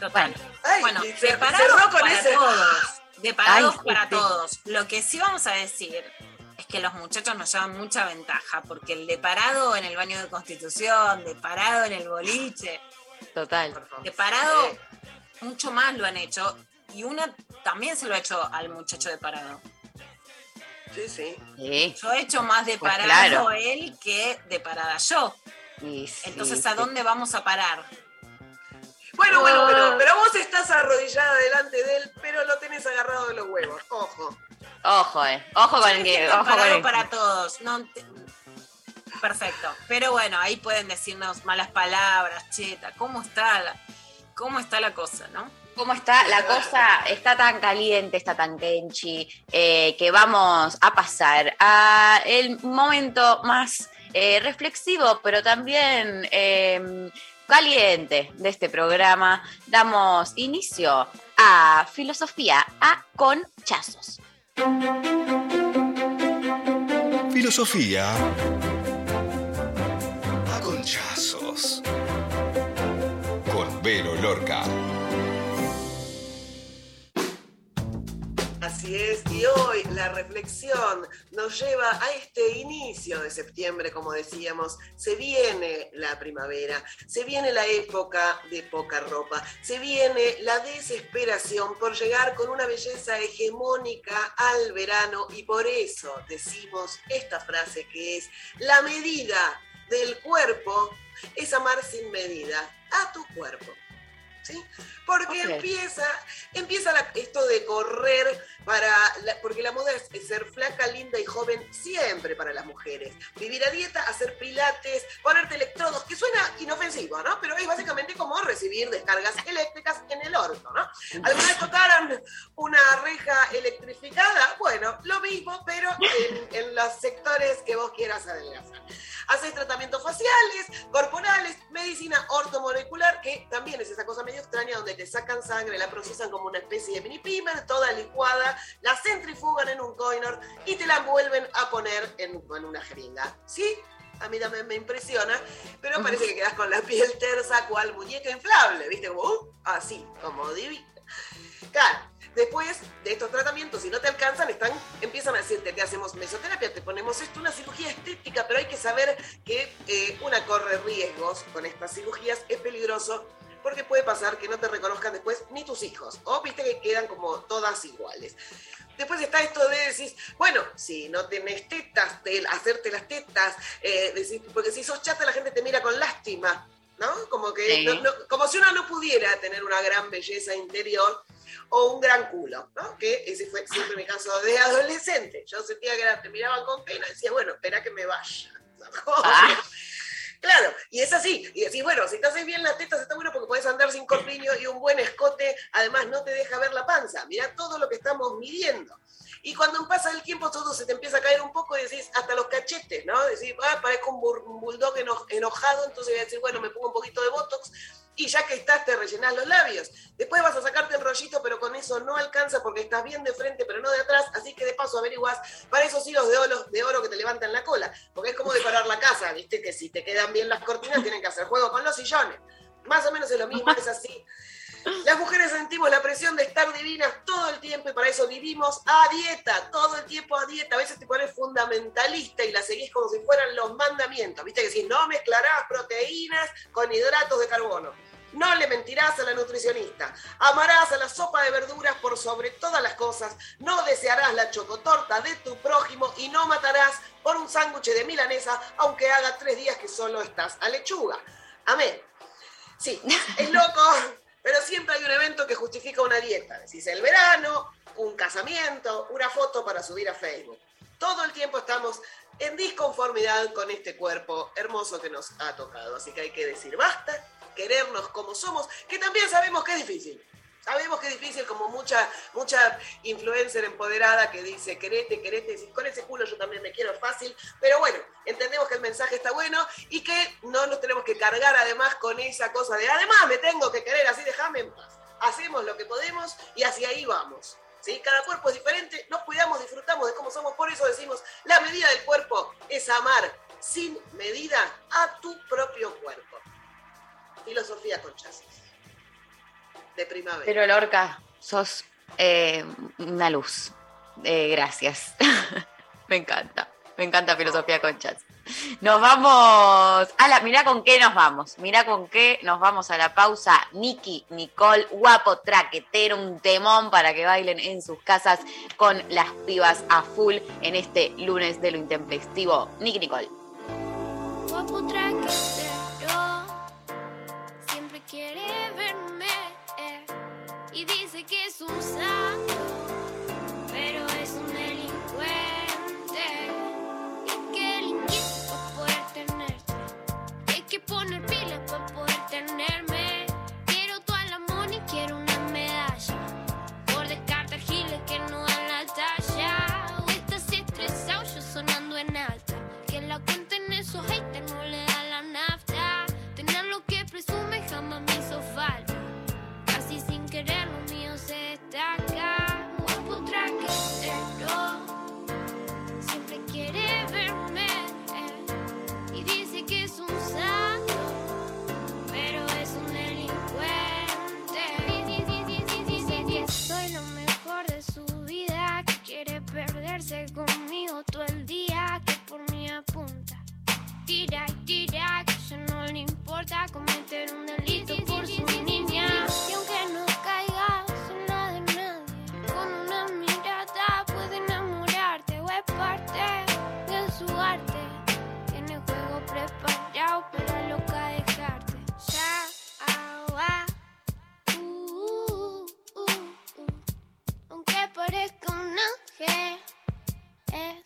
Total. Ay, bueno, preparados para ese- todos. Preparados para sí. todos. Lo que sí vamos a decir es que los muchachos nos llevan mucha ventaja, porque el de parado en el baño de constitución, de parado en el boliche, Total. de parado mucho más lo han hecho. Y una también se lo ha hecho al muchacho de parado. Sí, sí. Yo he hecho más de Pues parado claro. él que de parada yo. Sí, Entonces, ¿a dónde vamos a parar? Bueno, bueno, bueno, pero vos estás arrodillada delante de él, pero lo tenés agarrado de los huevos. Ojo. Ojo, eh. Ojo con el que. Ojo con el- para todos. No te- Perfecto. Pero bueno, ahí pueden decirnos malas palabras, cheta. ¿Cómo está la, cómo está la cosa, no? ¿Cómo está? La cosa está tan caliente, está tan kenchi, eh, que vamos a pasar a el momento más eh, reflexivo, pero también eh, caliente de este programa. Damos inicio a Filosofía a Conchazos. Filosofía a conchazos. Con Vero Lorca. Así es, y hoy la reflexión nos lleva a este inicio de septiembre, como decíamos, se viene la primavera, se viene la época de poca ropa, se viene la desesperación por llegar con una belleza hegemónica al verano y por eso decimos esta frase que es, la medida del cuerpo es amar sin medida a tu cuerpo. ¿Sí? Porque empieza, empieza la- esto de correr para, la- porque la moda es, es ser flaca, linda y joven siempre para las mujeres. Vivir a dieta, hacer pilates, ponerte electrodos, que suena inofensivo, ¿no? Pero es básicamente como recibir descargas eléctricas en el orto, ¿no? ¿Alguna vez tocaron una reja electrificada? Bueno, lo mismo, pero en, en los sectores que vos quieras adelgazar. Haces tratamientos faciales, corporales, medicina ortomolecular, que también es esa cosa medio extraña donde te sacan sangre, la procesan como una especie de mini pimer, toda licuada, la centrifugan en un coinor y te la vuelven a poner en, en una jeringa. ¿Sí? A mí también me impresiona, pero parece que quedas con la piel tersa cual muñeca inflable, ¿viste? Como, uh, así, como divina. Claro, después de estos tratamientos, si no te alcanzan, están, empiezan a decirte, te hacemos mesoterapia, te ponemos esto, una cirugía estética, pero hay que saber que eh, una corre riesgos con estas cirugías, es peligroso porque puede pasar que no te reconozcan después ni tus hijos, o viste que quedan como todas iguales. Después está esto de decir, bueno, si no tenés tetas, de hacerte las tetas, eh, decís, porque si sos chata la gente te mira con lástima, ¿no? Como que Sí. no- no- como si uno no pudiera tener una gran belleza interior o un gran culo, ¿no? Que ese fue siempre mi caso de adolescente. Yo sentía que era- te miraban con pena decía, bueno, espera que me vaya. Claro, y es así. Y decís, bueno, si te haces bien las tetas está bueno porque puedes andar sin corpiño y un buen escote, además no te deja ver la panza. Mirá todo lo que estamos midiendo. Y cuando pasa el tiempo todo se te empieza a caer un poco y decís, hasta los cachetes, ¿no? Decís, ah, parezco un, bulldog eno- enojado, entonces voy a decir, bueno, me pongo un poquito de botox y ya que estás te rellenás los labios. Después vas a sacarte el rollito, pero con eso no alcanza porque estás bien de frente, pero no de atrás, así que de paso averiguás para esos hilos de oro, de oro que te levantan la cola, porque es como decorar la casa, viste que si te quedan bien las cortinas tienen que hacer juego con los sillones. Más o menos es lo mismo, es así. Las mujeres sentimos la presión de estar divinas todo el tiempo y para eso vivimos a dieta, todo el tiempo a dieta. A veces te pones fundamentalista y la seguís como si fueran los mandamientos. Viste que si no mezclarás proteínas con hidratos de carbono. No le mentirás a la nutricionista. Amarás a la sopa de verduras por sobre todas las cosas. No desearás la chocotorta de tu prójimo y no matarás por un sándwich de milanesa, aunque haga tres días que solo estás a lechuga. Amén. Sí, es loco, pero siempre hay un evento que justifica una dieta. Decís el verano, un casamiento, una foto para subir a Facebook. Todo el tiempo estamos en disconformidad con este cuerpo hermoso que nos ha tocado. Así que hay que decir basta, querernos como somos, que también sabemos que es difícil. Sabemos que es difícil, como mucha, mucha influencer empoderada que dice, querete, querete, con ese culo yo también me quiero fácil, pero bueno, entendemos que el mensaje está bueno y que no nos tenemos que cargar además con esa cosa de, además me tengo que querer, así déjame en paz. Hacemos lo que podemos y hacia ahí vamos. ¿sí? Cada cuerpo es diferente, nos cuidamos, disfrutamos de cómo somos, por eso decimos, la medida del cuerpo es amar sin medida a tu propio cuerpo. Filosofía con chasis. De primavera. Pero Lorca, sos eh, una luz. Eh, gracias. me encanta. Me encanta filosofía conchas. Nos vamos. A la, mirá con qué nos vamos. Mirá con qué nos vamos a la pausa. Nicky, Nicole, guapo, traquetero, un temón para que bailen en sus casas con las pibas a full en este lunes de lo intempestivo. Nicky, Nicole. Guapo traquetero, siempre quiere y dice que es un santo, importa cometer un delito por su niña. Y aunque no caigas en la de nadie, con una mirada puede enamorarte o es parte de su arte. Tiene juego preparado para loca dejarte. Ya, ah, uh, uh, uh, uh. Aunque parezca un ángel, es,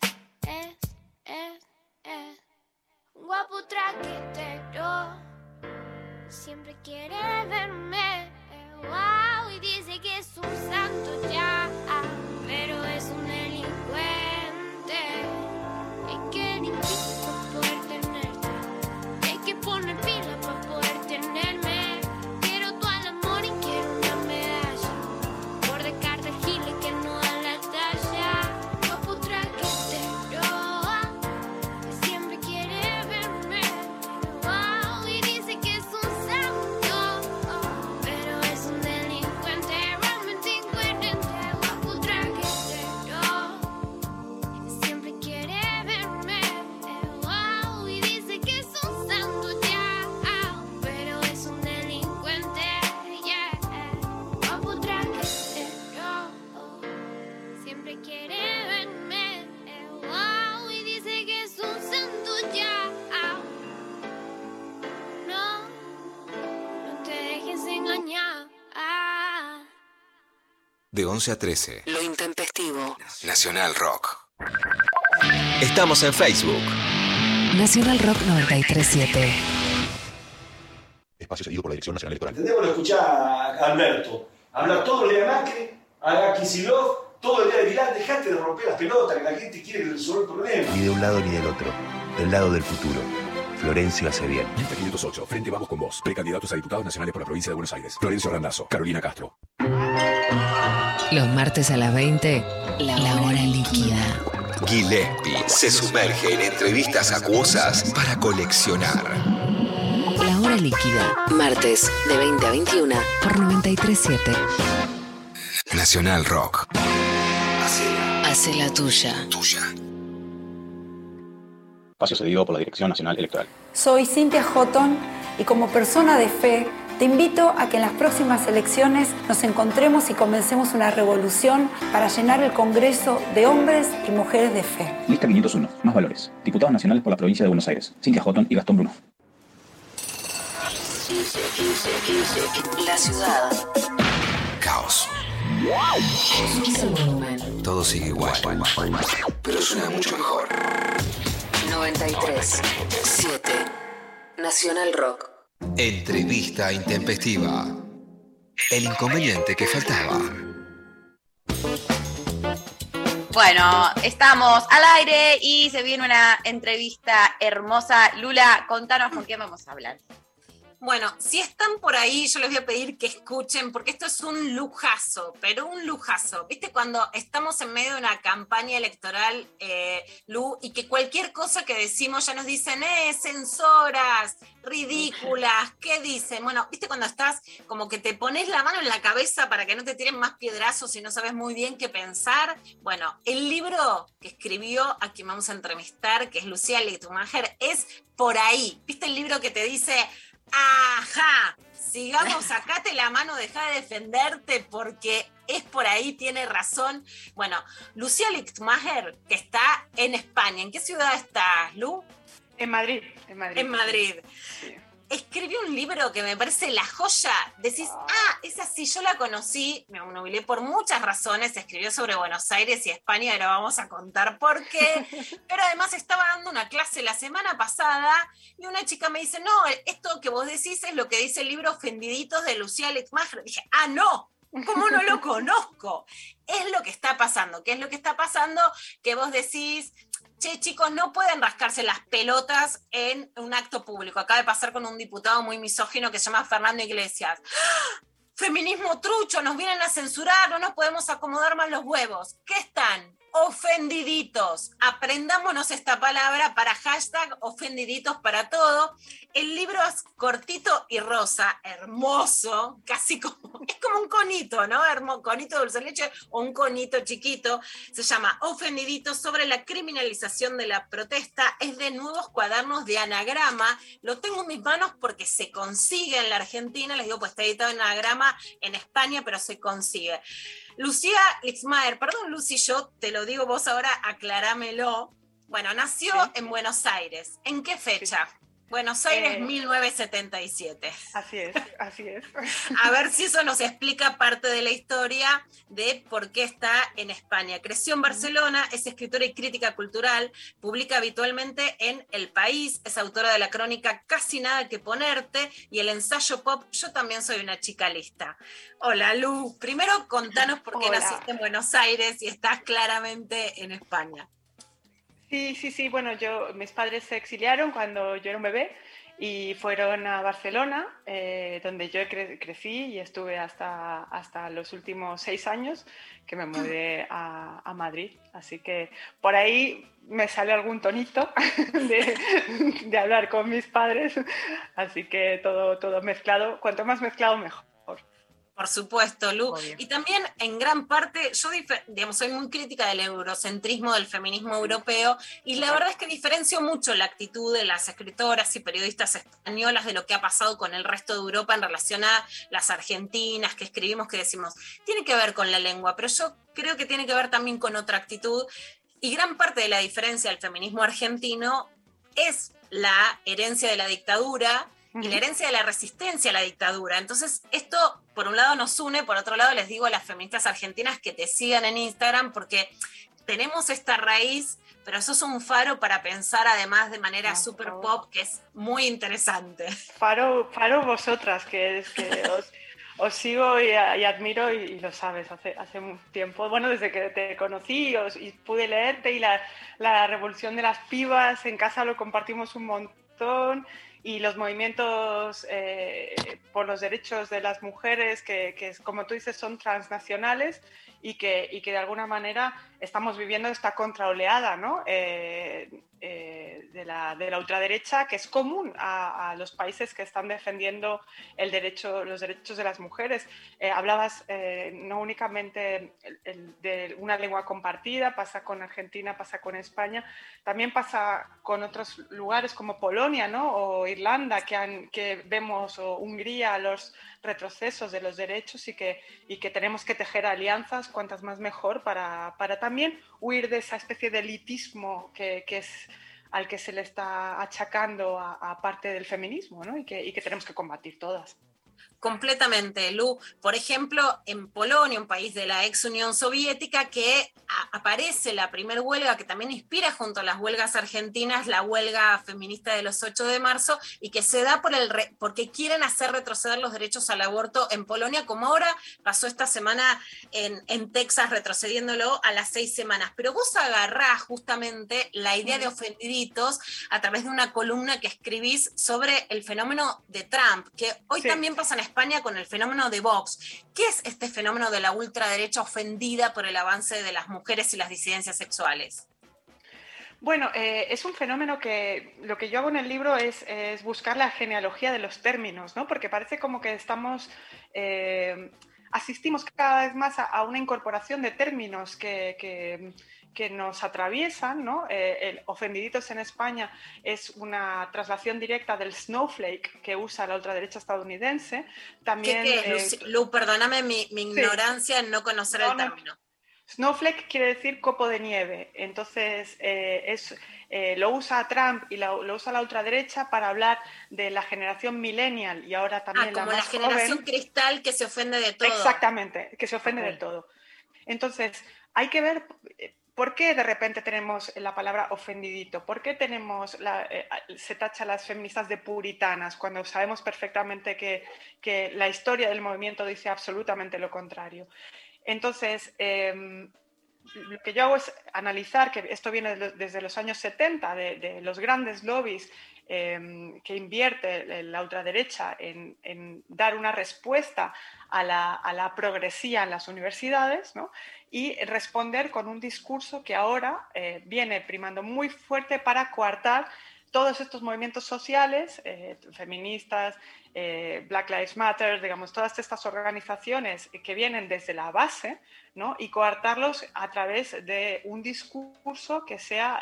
es, es, es. Un guapo traquetero, siempre quiere verme. Eh, wow, y dice que es un santo ya. 11 a 13. Lo intempestivo. Nacional Rock. Estamos en Facebook. Nacional Rock 937. Espacio seguido por la Dirección Nacional Electoral. Tendríamos que escuchar a Alberto hablar todo el día de Macri, a Kicillof, todo el día de Vilán. Dejate de romper las pelotas, que la gente quiere resolver el problema. Ni de un lado ni del otro. Del lado del futuro. Florencio hace bien. Lista 508. Frente Vamos con Vos. Precandidatos a diputados nacionales por la provincia de Buenos Aires. Florencio Randazzo. Carolina Castro. Los martes a las 20, la, hora líquida. Gillespie se sumerge en entrevistas acuosas para coleccionar. La hora líquida. Martes de 20 a 21 por 937. Nacional Rock. Hace la tuya. Tuya. Espacio cedido por la Dirección Nacional Electoral. Soy Cintia Houghton y como persona de fe te invito a que en las próximas elecciones nos encontremos y comencemos una revolución para llenar el Congreso de hombres y mujeres de fe. Lista 501. Más valores. Diputados nacionales por la provincia de Buenos Aires. Cintia Houghton y Gastón Bruno. La ciudad. Caos. Todo sigue igual. Pero suena mucho mejor. 93 7 Nacional Rock. Entrevista intempestiva. El inconveniente que faltaba. Bueno, estamos al aire y se viene una entrevista hermosa. Lula, contanos con quién vamos a hablar. Bueno, si están por ahí, yo les voy a pedir que escuchen, porque esto es un lujazo, pero un lujazo. ¿Viste cuando estamos en medio de una campaña electoral, eh, Lu, y que cualquier cosa que decimos ya nos dicen, eh, censoras, ridículas, ¿qué dicen? Bueno, ¿viste cuando estás como que te pones la mano en la cabeza para que no te tiren más piedrazos y no sabes muy bien qué pensar? Bueno, el libro que escribió a quien vamos a entrevistar, que es Lucía Littmacher, es por ahí. ¿Viste el libro que te dice Ajá, sigamos, sacate la mano, deja de defenderte porque es por ahí, tiene razón. Bueno, Lucía Lichtmacher, que está en España, ¿en qué ciudad estás, Lu? En Madrid, en Madrid. En Madrid. Escribió un libro que me parece la joya. Decís, ah, esa sí, yo la conocí, me obnubilé por muchas razones. Escribió sobre Buenos Aires y España, ahora vamos a contar por qué. Pero además estaba dando una clase la semana pasada y una chica me dice, no, esto que vos decís es lo que dice el libro Ofendiditos de Lucía Littmacher. Dije, ah, no, ¿Cómo no lo conozco? Es lo que está pasando. ¿Qué es lo que está pasando? Que vos decís, che, chicos, no pueden rascarse las pelotas en un acto público. Acaba de pasar con un diputado muy misógino que se llama Fernando Iglesias. ¡Ah! Feminismo trucho, nos vienen a censurar, no nos podemos acomodar más los huevos. ¿Qué están? Ofendiditos. Aprendámonos esta palabra para hashtag ofendiditos para todo. El libro es cortito y rosa, hermoso, casi como, es como un conito, ¿no? Hermo, conito dulce leche o un conito chiquito. Se llama Ofendiditos sobre la criminalización de la protesta. Es de nuevos cuadernos de anagrama. Lo tengo en mis manos porque se consigue en la Argentina. Les digo, pues está editado en anagrama en España, pero se consigue. Lucía Litzmaer, perdón Lucy, yo te lo digo vos ahora, aclarámelo. Bueno, nació en Buenos Aires. ¿En qué fecha? Buenos Aires, Eh, 1977. Así es, así es. A ver si eso nos explica parte de la historia de por qué está en España. Creció en Barcelona, es escritora y crítica cultural, publica habitualmente en El País, es autora de la crónica Casi nada que ponerte y el ensayo pop Yo también soy una chica lista. Hola Lu, primero contanos por qué Hola. naciste en Buenos Aires y estás claramente en España. Sí, sí, sí. Bueno, yo, mis padres se exiliaron cuando yo era un bebé y fueron a Barcelona, eh, donde yo cre- crecí y estuve hasta, hasta los últimos seis años que me mudé a, Madrid. Así que por ahí me sale algún tonito de, de hablar con mis padres. Así que todo, todo mezclado. Cuanto más mezclado, mejor. Por supuesto, Lu. Y también en gran parte, yo digamos, soy muy crítica del eurocentrismo del feminismo europeo y la verdad es que diferencio mucho la actitud de las escritoras y periodistas españolas de lo que ha pasado con el resto de Europa en relación a las argentinas que escribimos, que decimos, tiene que ver con la lengua, pero yo creo que tiene que ver también con otra actitud y gran parte de la diferencia del feminismo argentino es la herencia de la dictadura y la herencia de la resistencia a la dictadura. Entonces, esto por un lado nos une, por otro lado les digo a las feministas argentinas que te sigan en Instagram porque tenemos esta raíz, pero eso es un faro para pensar además de manera super pop que es muy interesante. Faro, faro vosotras, que es que os, os sigo y, y admiro y, y lo sabes hace, hace tiempo, bueno, desde que te conocí os- y pude leerte y la, la revolución de las pibas en casa lo compartimos un montón y los movimientos eh, por los derechos de las mujeres que, que, como tú dices, son transnacionales y que, y que de alguna manera estamos viviendo esta contraoleada ¿no? Eh, eh, de, la, de la ultraderecha que es común a, los países que están defendiendo el derecho, los derechos de las mujeres. Eh, hablabas eh, no únicamente de una lengua compartida, pasa con Argentina, pasa con España, también pasa con otros lugares como Polonia ¿no? o Irlanda, que, que vemos, o Hungría, los retrocesos de los derechos y que, y que tenemos que tejer alianzas, cuantas más mejor, para, para también huir de esa especie de elitismo que, que es al que se le está achacando a, parte del feminismo ¿no? y, que, y que tenemos que combatir todas. Completamente, Lu. Por ejemplo, en Polonia, un país de la ex Unión Soviética, que aparece la primer huelga que también inspira junto a las huelgas argentinas, la huelga feminista de los 8 de marzo, y que se da por el re, porque quieren hacer retroceder los derechos al aborto en Polonia, como ahora pasó esta semana en, en Texas, retrocediéndolo a las seis semanas. Pero vos agarrás justamente la idea de ofendiditos a través de una columna que escribís sobre el fenómeno de Trump, que hoy sí. también pasa en España con el fenómeno de Vox. ¿Qué es este fenómeno de la ultraderecha ofendida por el avance de las mujeres y las disidencias sexuales? Bueno, eh, es un fenómeno que lo que yo hago en el libro es, buscar la genealogía de los términos, ¿no? Porque parece como que estamos, eh, asistimos cada vez más a, una incorporación de términos que que nos atraviesan, ¿no? Eh, el ofendiditos en España es una traslación directa del snowflake que usa la ultraderecha estadounidense. También, ¿Qué, qué es? Eh, Lu, perdóname mi, mi sí. ignorancia en no conocer no, el término. No. Snowflake quiere decir copo de nieve, entonces eh, es, eh, lo usa Trump y lo, lo, usa la ultraderecha para hablar de la generación millennial y ahora también ah, como la, la generación joven. cristal que se ofende de todo. Exactamente, que se ofende okay. de todo. Entonces, hay que ver ¿Por qué de repente tenemos la palabra ofendidito? ¿Por qué tenemos eh, se tacha a las feministas de puritanas cuando sabemos perfectamente que, que, la historia del movimiento dice absolutamente lo contrario? Entonces, eh, lo que yo hago es analizar, que esto viene de, desde los años 70, de, de los grandes lobbies eh, que invierte la ultraderecha en, dar una respuesta a la, progresía en las universidades, ¿no? y responder con un discurso que ahora eh, viene primando muy fuerte para coartar todos estos movimientos sociales, eh, feministas, eh, Black Lives Matter, digamos, todas estas organizaciones que vienen desde la base, ¿no? y coartarlos a través de un discurso que sea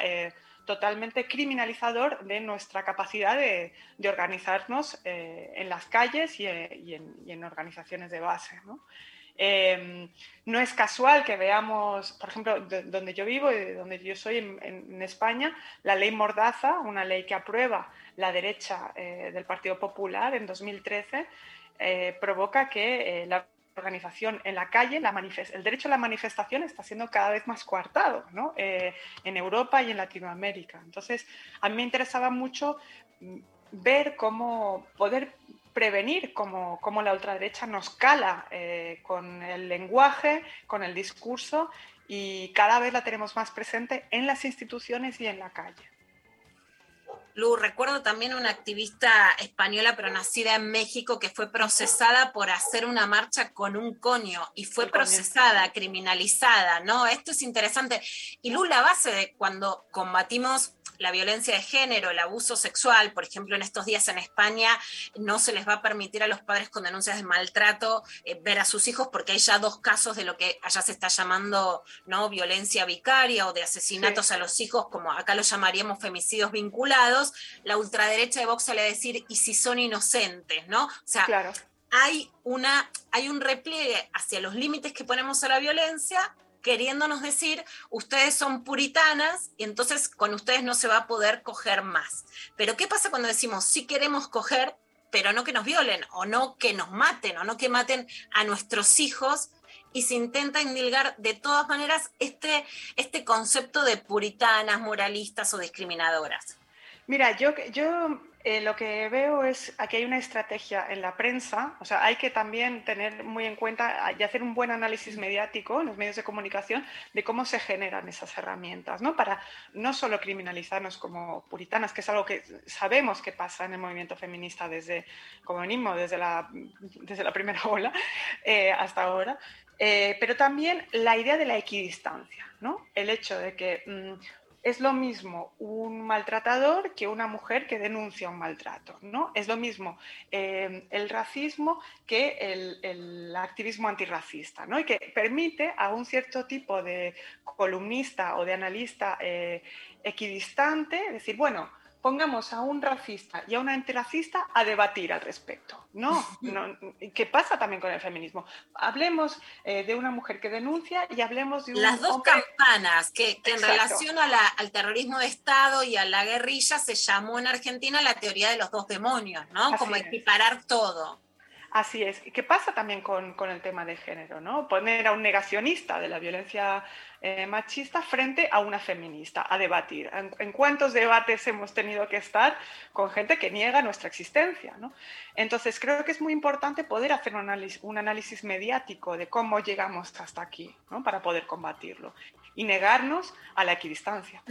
totalmente criminalizador de nuestra capacidad de, organizarnos en las calles y, y, en, organizaciones de base. ¿no? Eh, no es casual que veamos, por ejemplo, de, donde yo vivo y donde yo soy en, España, la ley Mordaza, una ley que aprueba la derecha eh, del Partido Popular en 2013, eh, provoca que la organización en la calle, la el derecho a la manifestación está siendo cada vez más coartado ¿no? en Europa y en Latinoamérica. Entonces, a mí me interesaba mucho ver cómo poder prevenir cómo, cómo la ultraderecha nos cala eh, con el lenguaje, con el discurso y cada vez la tenemos más presente en las instituciones y en la calle. Lu, recuerdo también una activista española, pero nacida en México, que fue procesada por hacer una marcha con un coño y fue procesada, criminalizada, ¿no? Esto es interesante. Y Lu, la base de cuando combatimos la violencia de género, el abuso sexual, por ejemplo, en estos días en España no se les va a permitir a los padres con denuncias de maltrato eh, ver a sus hijos porque hay ya dos casos de lo que allá se está llamando no violencia vicaria o de asesinatos sí. a los hijos, como acá lo llamaríamos femicidios vinculados. La ultraderecha de Vox sale a decir, ¿y si son inocentes? ¿no? O sea, claro. hay, una, hay un repliegue hacia los límites que ponemos a la violencia queriéndonos decir, ustedes son puritanas y entonces con ustedes no se va a poder coger más. Pero ¿qué pasa cuando decimos, sí queremos coger, pero no que nos violen, o no que nos maten, o no que maten a nuestros hijos. Y se intenta indilgar de todas maneras este, este concepto de puritanas, moralistas o discriminadoras. Mira, yo, yo eh, lo que veo es aquí hay una estrategia en la prensa, o sea, hay que también tener muy en cuenta y hacer un buen análisis mediático en los medios de comunicación de cómo se generan esas herramientas, ¿no? Para no solo criminalizarnos como puritanas, que es algo que sabemos que pasa en el movimiento feminista desde como venimos, desde la, desde la primera ola eh, hasta ahora, eh, pero también la idea de la equidistancia, ¿no? El hecho de que mm, es lo mismo un maltratador que una mujer que denuncia un maltrato, ¿no? Es lo mismo eh, el racismo que el, activismo antirracista, ¿no? Y que permite a un cierto tipo de columnista o de analista eh, equidistante decir, bueno, pongamos a un racista y a una antirracista a debatir al respecto. No, no ¿qué pasa también con el feminismo? Hablemos eh, de una mujer que denuncia y hablemos de un Las dos hombre- campanas, que, que en relación a la- al terrorismo de Estado y a la guerrilla se llamó en Argentina la teoría de los dos demonios, ¿no? Así Como es. equiparar todo. Así es. ¿Qué pasa también con, con el tema de género? ¿no? Poner a un negacionista de la violencia eh, machista frente a una feminista a debatir. ¿En, en cuántos debates hemos tenido que estar con gente que niega nuestra existencia? ¿no? Entonces, creo que es muy importante poder hacer un análisis, un análisis mediático de cómo llegamos hasta aquí ¿no? para poder combatirlo y negarnos a la equidistancia.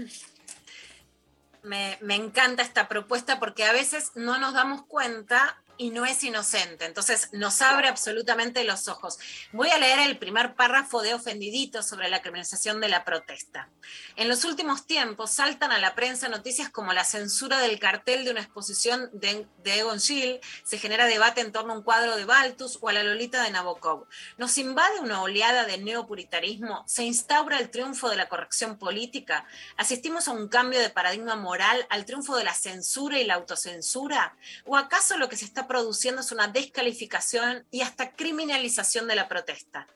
Me, me encanta esta propuesta porque a veces no nos damos cuenta y no es inocente. Entonces nos abre absolutamente los ojos. Voy a leer el primer párrafo de Ofendidito sobre la criminalización de la protesta. En los últimos tiempos saltan a la prensa noticias como la censura del cartel de una exposición de, de Egon Schiele, se genera debate en torno a un cuadro de Baltus o a la Lolita de Nabokov. Nos invade una oleada de neopuritarismo, se instaura el triunfo de la corrección política, asistimos a un cambio de paradigma moral, al triunfo de la censura y la autocensura, o acaso lo que se está produciendo es una descalificación y hasta criminalización de la protesta.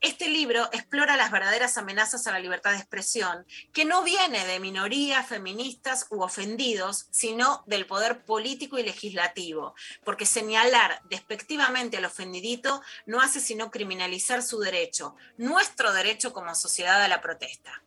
Este libro explora las verdaderas amenazas a la libertad de expresión, que no viene de minorías feministas u ofendidos, sino del poder político y legislativo, porque señalar despectivamente al ofendidito no hace sino criminalizar su derecho, nuestro derecho como sociedad a la protesta.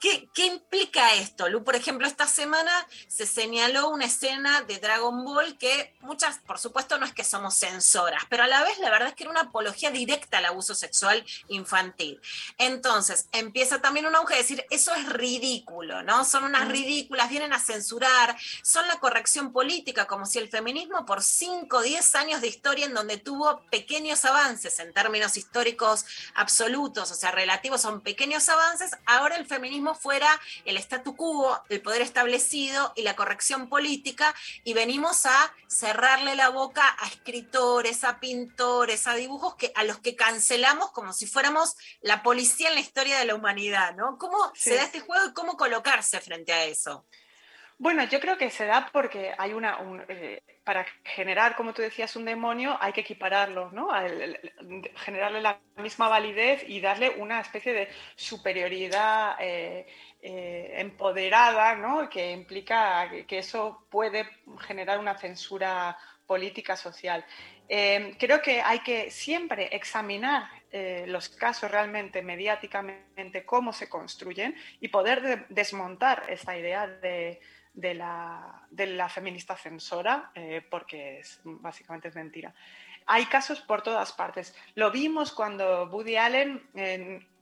¿Qué, qué implica esto, Lu? Por ejemplo, esta semana se señaló una escena de Dragon Ball que muchas, por supuesto, no es que somos censoras, pero a la vez la verdad es que era una apología directa al abuso sexual infantil. Entonces, empieza también un auge de decir, eso es ridículo, ¿no? Son unas ridículas, vienen a censurar, son la corrección política, como si el feminismo por 5 o 10 años de historia en donde tuvo pequeños avances en términos históricos absolutos, o sea, relativos son pequeños avances, ahora el feminismo fuera el statu quo, el poder establecido y la corrección política, y venimos a cerrarle la boca a escritores, a pintores, a dibujos que, a los que cancelamos como si fuéramos la policía en la historia de la humanidad, ¿no? ¿Cómo Sí. se da este juego y cómo colocarse frente a eso? Bueno, yo creo que se da porque hay una. un, eh, para generar, como tú decías, un demonio, hay que equipararlo, ¿no? Generarle la misma validez y darle una especie de superioridad eh, eh, empoderada, ¿no? Que implica que, eso puede generar una censura política social. Creo que hay que siempre examinar los casos realmente mediáticamente, cómo se construyen y poder de- desmontar esta idea de, de la, de la feminista censora, eh, porque es, básicamente es mentira. Hay casos por todas partes. Lo vimos cuando Woody Allen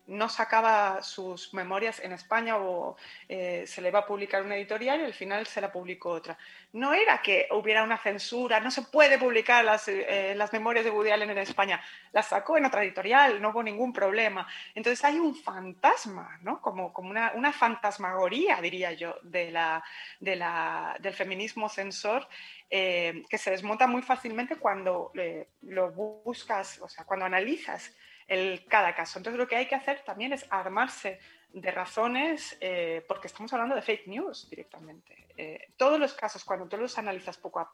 no sacaba sus memorias en España o eh, se le iba a publicar una editorial y al final se la publicó otra. No era que hubiera una censura, no se puede publicar las, eh, las memorias de Woody Allen en España. Las sacó en otra editorial, no hubo ningún problema. Entonces hay un fantasma, ¿no? como, como una, una fantasmagoría, diría yo, de la, de la, del feminismo censor eh, que se desmonta muy fácilmente cuando lo buscas, o sea, cuando analizas el, cada caso. Entonces lo que hay que hacer también es armarse de razones, eh, porque estamos hablando de fake news directamente. Eh, todos los casos, cuando tú los analizas poco a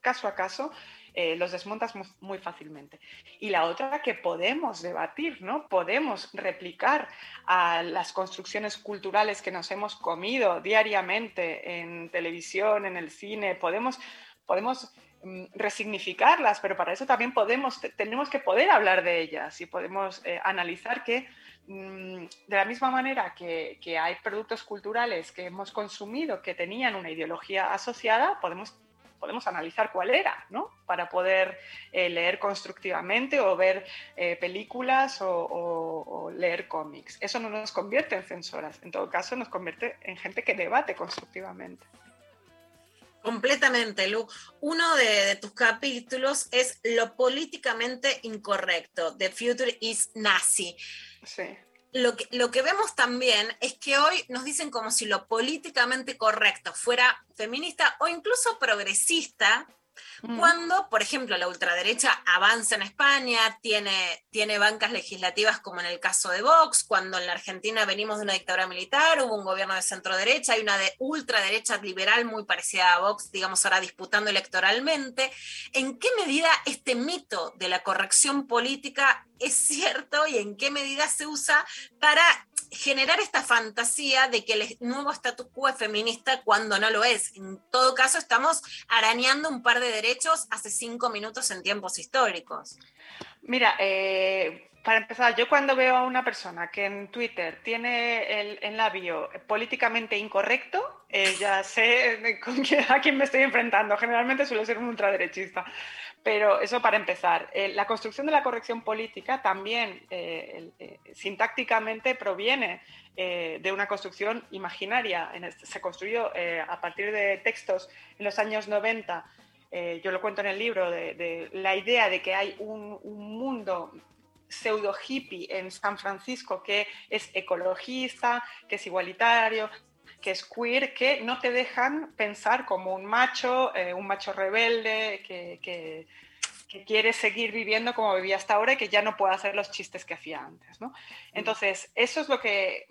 caso a caso, eh, los desmontas muy, muy, fácilmente. Y la otra que podemos debatir, ¿no? Podemos replicar a las construcciones culturales que nos hemos comido diariamente en televisión, en el cine, podemos podemos resignificarlas, pero para eso también podemos, te- tenemos que poder hablar de ellas y podemos eh, analizar que mm, de la misma manera que, hay productos culturales que hemos consumido que tenían una ideología asociada, podemos, podemos analizar cuál era, ¿no? Para poder eh, leer constructivamente o ver eh, películas o leer cómics. Eso no nos convierte en censoras, en todo caso nos convierte en gente que debate constructivamente. Completamente, Lu. Uno de, de tus capítulos es lo políticamente incorrecto. The future is Nazi. Sí. Lo que, lo que vemos también es que hoy nos dicen como si lo políticamente correcto fuera feminista o incluso progresista, cuando, por ejemplo, la ultraderecha avanza en España, tiene, tiene bancas legislativas como en el caso de Vox, cuando en la Argentina venimos de una dictadura militar, hubo un gobierno de centro derecha, hay una de ultraderecha liberal muy parecida a Vox, digamos ahora disputando electoralmente. ¿En qué medida este mito de la corrección política es cierto y en qué medida se usa para generar esta fantasía de que el nuevo status quo es feminista cuando no lo es. En todo caso, estamos arañando un par de derechos hace cinco minutos en tiempos históricos. Mira, eh, para empezar, yo cuando veo a una persona que en Twitter tiene el, en la bio políticamente incorrecto, eh, ya sé con a quién me estoy enfrentando. Generalmente suele ser un ultraderechista. Pero eso para empezar. Eh, la construcción de la corrección política también eh, eh, sintácticamente proviene de una construcción imaginaria. Este- se construyó a partir de textos en los años 90 eh, yo lo cuento en el libro, de, de la idea de que hay un, un mundo pseudo hippie en San Francisco que es ecologista, que es igualitario, que es queer, que no te dejan pensar como un macho, eh, un macho rebelde, que, que- que quiere seguir viviendo como vivía hasta ahora y que ya no puede hacer los chistes que hacía antes. ¿no? Entonces, eso es lo que...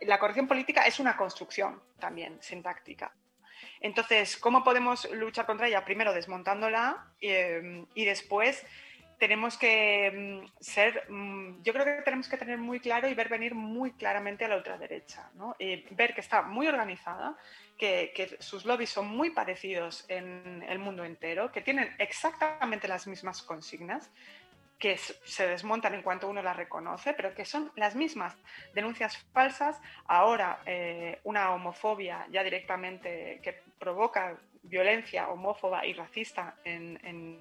La corrección política es una construcción también sintáctica. Entonces, ¿cómo podemos luchar contra ella? Primero desmontándola eh, y después tenemos que mm, ser, mm, yo creo que tenemos que tener muy claro y ver venir muy claramente a la ultraderecha, ¿no? Y ver que está muy organizada, que, sus lobbies son muy parecidos en el mundo entero, que tienen exactamente las mismas consignas, que se desmontan en cuanto uno las reconoce, pero que son las mismas denuncias falsas, ahora eh, una homofobia ya directamente que provoca violencia homófoba y racista en,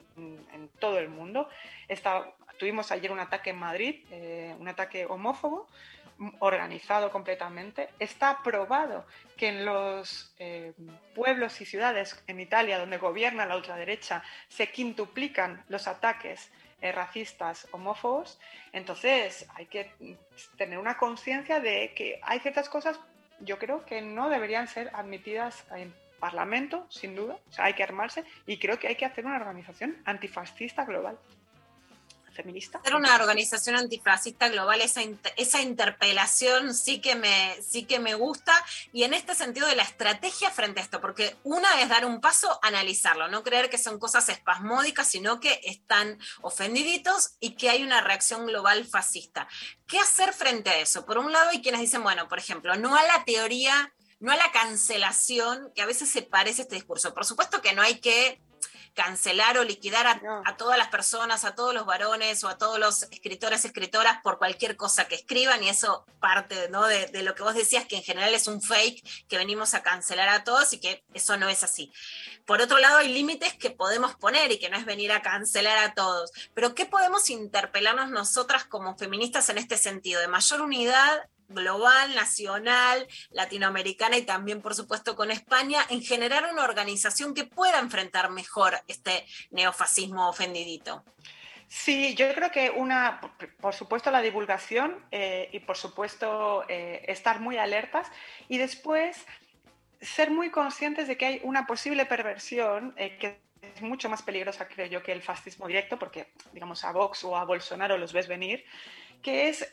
todo el mundo. Está- tuvimos ayer un ataque en Madrid, eh, un ataque homófobo organizado completamente. Está probado que en los eh, pueblos y ciudades en Italia donde gobierna la ultraderecha se quintuplican los ataques eh, racistas, homófobos. Entonces hay que tener una conciencia de que hay ciertas cosas, yo creo que no deberían ser admitidas Parlamento, sin duda. O sea, hay que armarse y creo que hay que hacer una organización antifascista global. Feminista. Ser una organización antifascista global, esa, inter- esa interpelación sí que, me, sí que me gusta. Y en este sentido de la estrategia frente a esto, porque una es dar un paso, analizarlo, no creer que son cosas espasmódicas, sino que están ofendiditos y que hay una reacción global fascista. ¿Qué hacer frente a eso? Por un lado hay quienes dicen, bueno, por ejemplo, no a la teoría, no a la cancelación, que a veces se parece este discurso. Por supuesto que no hay que cancelar o liquidar a, a todas las personas, a todos los varones o a todos los escritores, escritoras por cualquier cosa que escriban y eso parte ¿no? de, de lo que vos decías, que en general es un fake, que venimos a cancelar a todos y que eso no es así. Por otro lado, hay límites que podemos poner y que no es venir a cancelar a todos, pero ¿qué podemos interpelarnos nosotras como feministas en este sentido? De mayor unidad global, nacional, latinoamericana y también, por supuesto, con España, en generar una organización que pueda enfrentar mejor este neofascismo ofendidito. Sí, yo creo que una, por- supuesto, la divulgación eh, y por supuesto eh, estar muy alertas y después ser muy conscientes de que hay una posible perversión eh, que es mucho más peligrosa, creo yo, que el fascismo directo, porque, digamos, a Vox o a Bolsonaro los ves venir, que es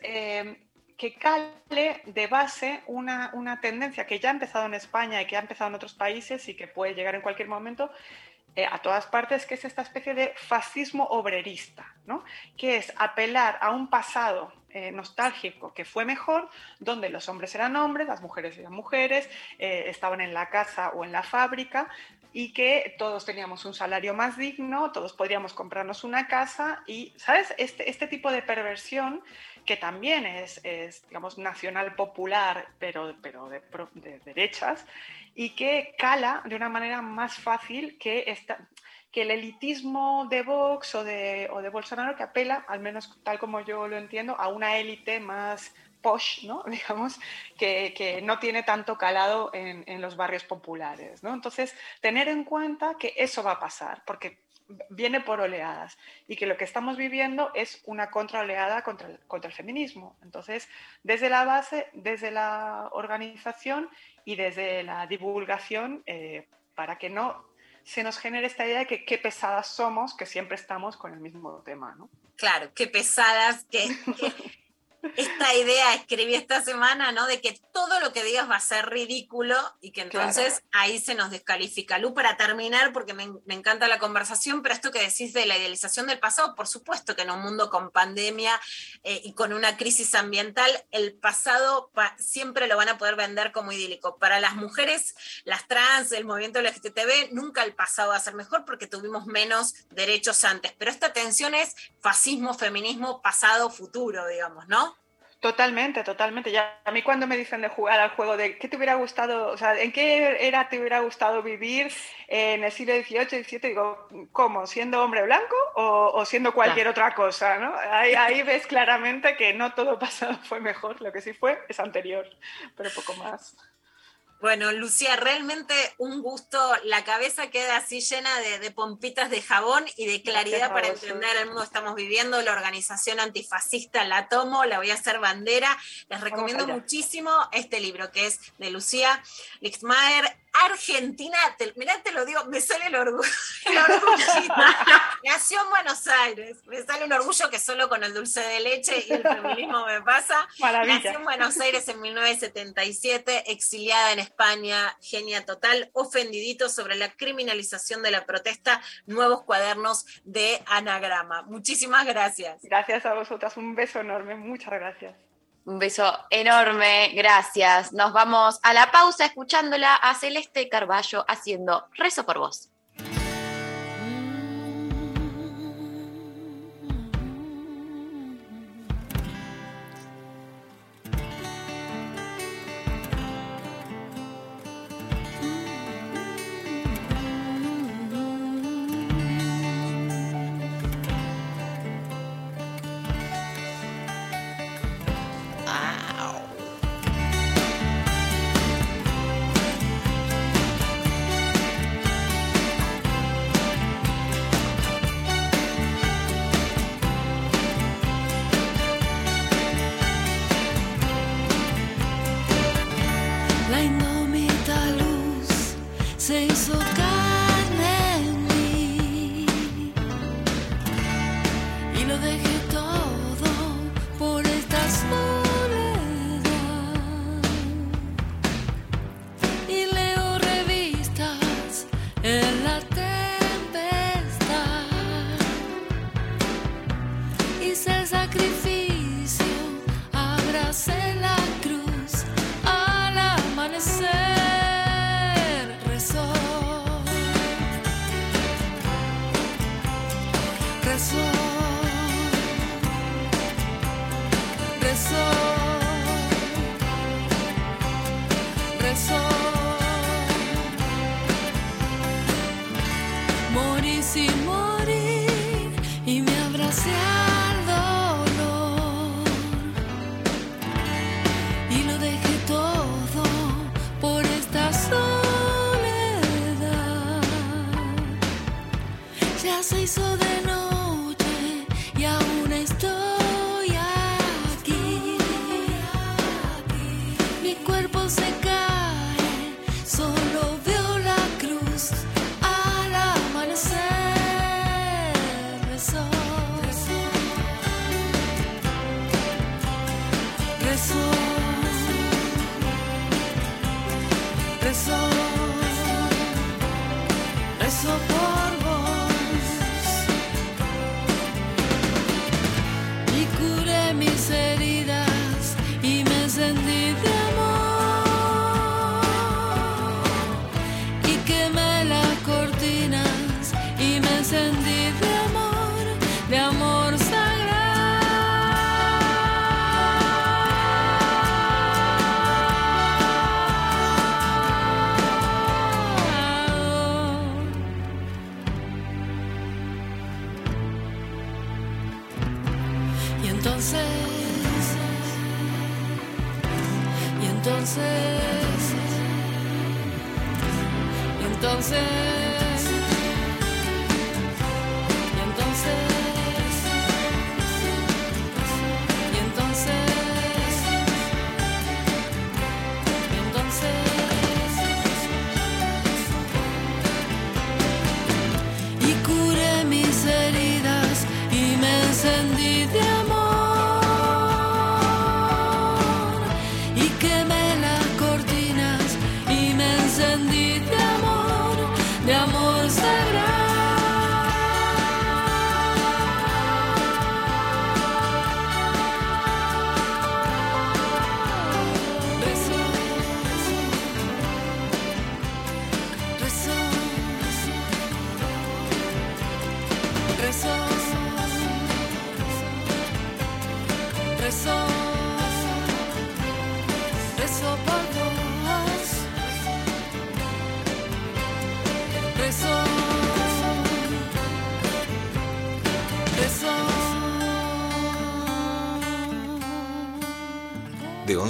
que cale de base una, una tendencia que ya ha empezado en España y que ha empezado en otros países y que puede llegar en cualquier momento, eh, a todas partes, que es esta especie de fascismo obrerista, ¿no? que es apelar a un pasado eh, nostálgico que fue mejor, donde los hombres eran hombres, las mujeres eran mujeres, eh, estaban en la casa o en la fábrica y que todos teníamos un salario más digno, todos podríamos comprarnos una casa y, ¿sabes? Este, este tipo de perversión que también es, digamos, nacional popular, pero, pero de derechas, y que cala de una manera más fácil que, esta, que el elitismo de Vox o de, o de Bolsonaro, que apela, al menos tal como yo lo entiendo, a una élite más posh, ¿no? digamos, que, que no tiene tanto calado en, en los barrios populares. ¿no? Entonces, tener en cuenta que eso va a pasar, porque viene por oleadas y que lo que estamos viviendo es una contraoleada contra el, contra el feminismo. Entonces, desde la base, desde la organización y desde la divulgación, eh, para que no se nos genere esta idea de que qué pesadas somos, que siempre estamos con el mismo tema. ¿no? Claro, qué pesadas, que, que esta idea escribí esta semana, ¿no? De que todo lo que digas va a ser ridículo y que entonces ahí se nos descalifica. Lu, para terminar, porque me, me encanta la conversación, pero esto que decís de la idealización del pasado, por supuesto que en un mundo con pandemia eh, y con una crisis ambiental, el pasado pa- siempre lo van a poder vender como idílico. Para las mujeres, las trans, el movimiento LGTB, nunca el pasado va a ser mejor porque tuvimos menos derechos antes. Pero esta tensión es fascismo, feminismo, pasado, futuro, digamos, ¿no? Totalmente, totalmente. Ya a mí cuando me dicen de jugar al juego de qué te hubiera gustado, o sea, en qué era te hubiera gustado vivir en el siglo XVIII, XVII, digo, ¿cómo? ¿Siendo hombre blanco o, o siendo cualquier otra cosa? ¿no? Ahí, ahí ves claramente que no todo pasado fue mejor, lo que sí fue es anterior, pero poco más. Bueno, Lucía, realmente un gusto. La cabeza queda así llena de, de pompitas de jabón y de claridad para entender el mundo que estamos viviendo. La organización antifascista la tomo, la voy a hacer bandera. Les recomiendo muchísimo este libro que es de Lucía Lixmaer, Argentina. Te, mirá, te lo digo, me sale el orgullo. el orgullito. Nació en Buenos Aires. Me sale un orgullo que solo con el dulce de leche y el feminismo me pasa. Maravilla. Nació en Buenos Aires en 1977, exiliada en España, genia total, ofendidito sobre la criminalización de la protesta, nuevos cuadernos de anagrama. Muchísimas gracias. Gracias a vosotras, un beso enorme, muchas gracias. Un beso enorme, gracias. Nos vamos a la pausa escuchándola a Celeste Carballo haciendo Rezo por vos.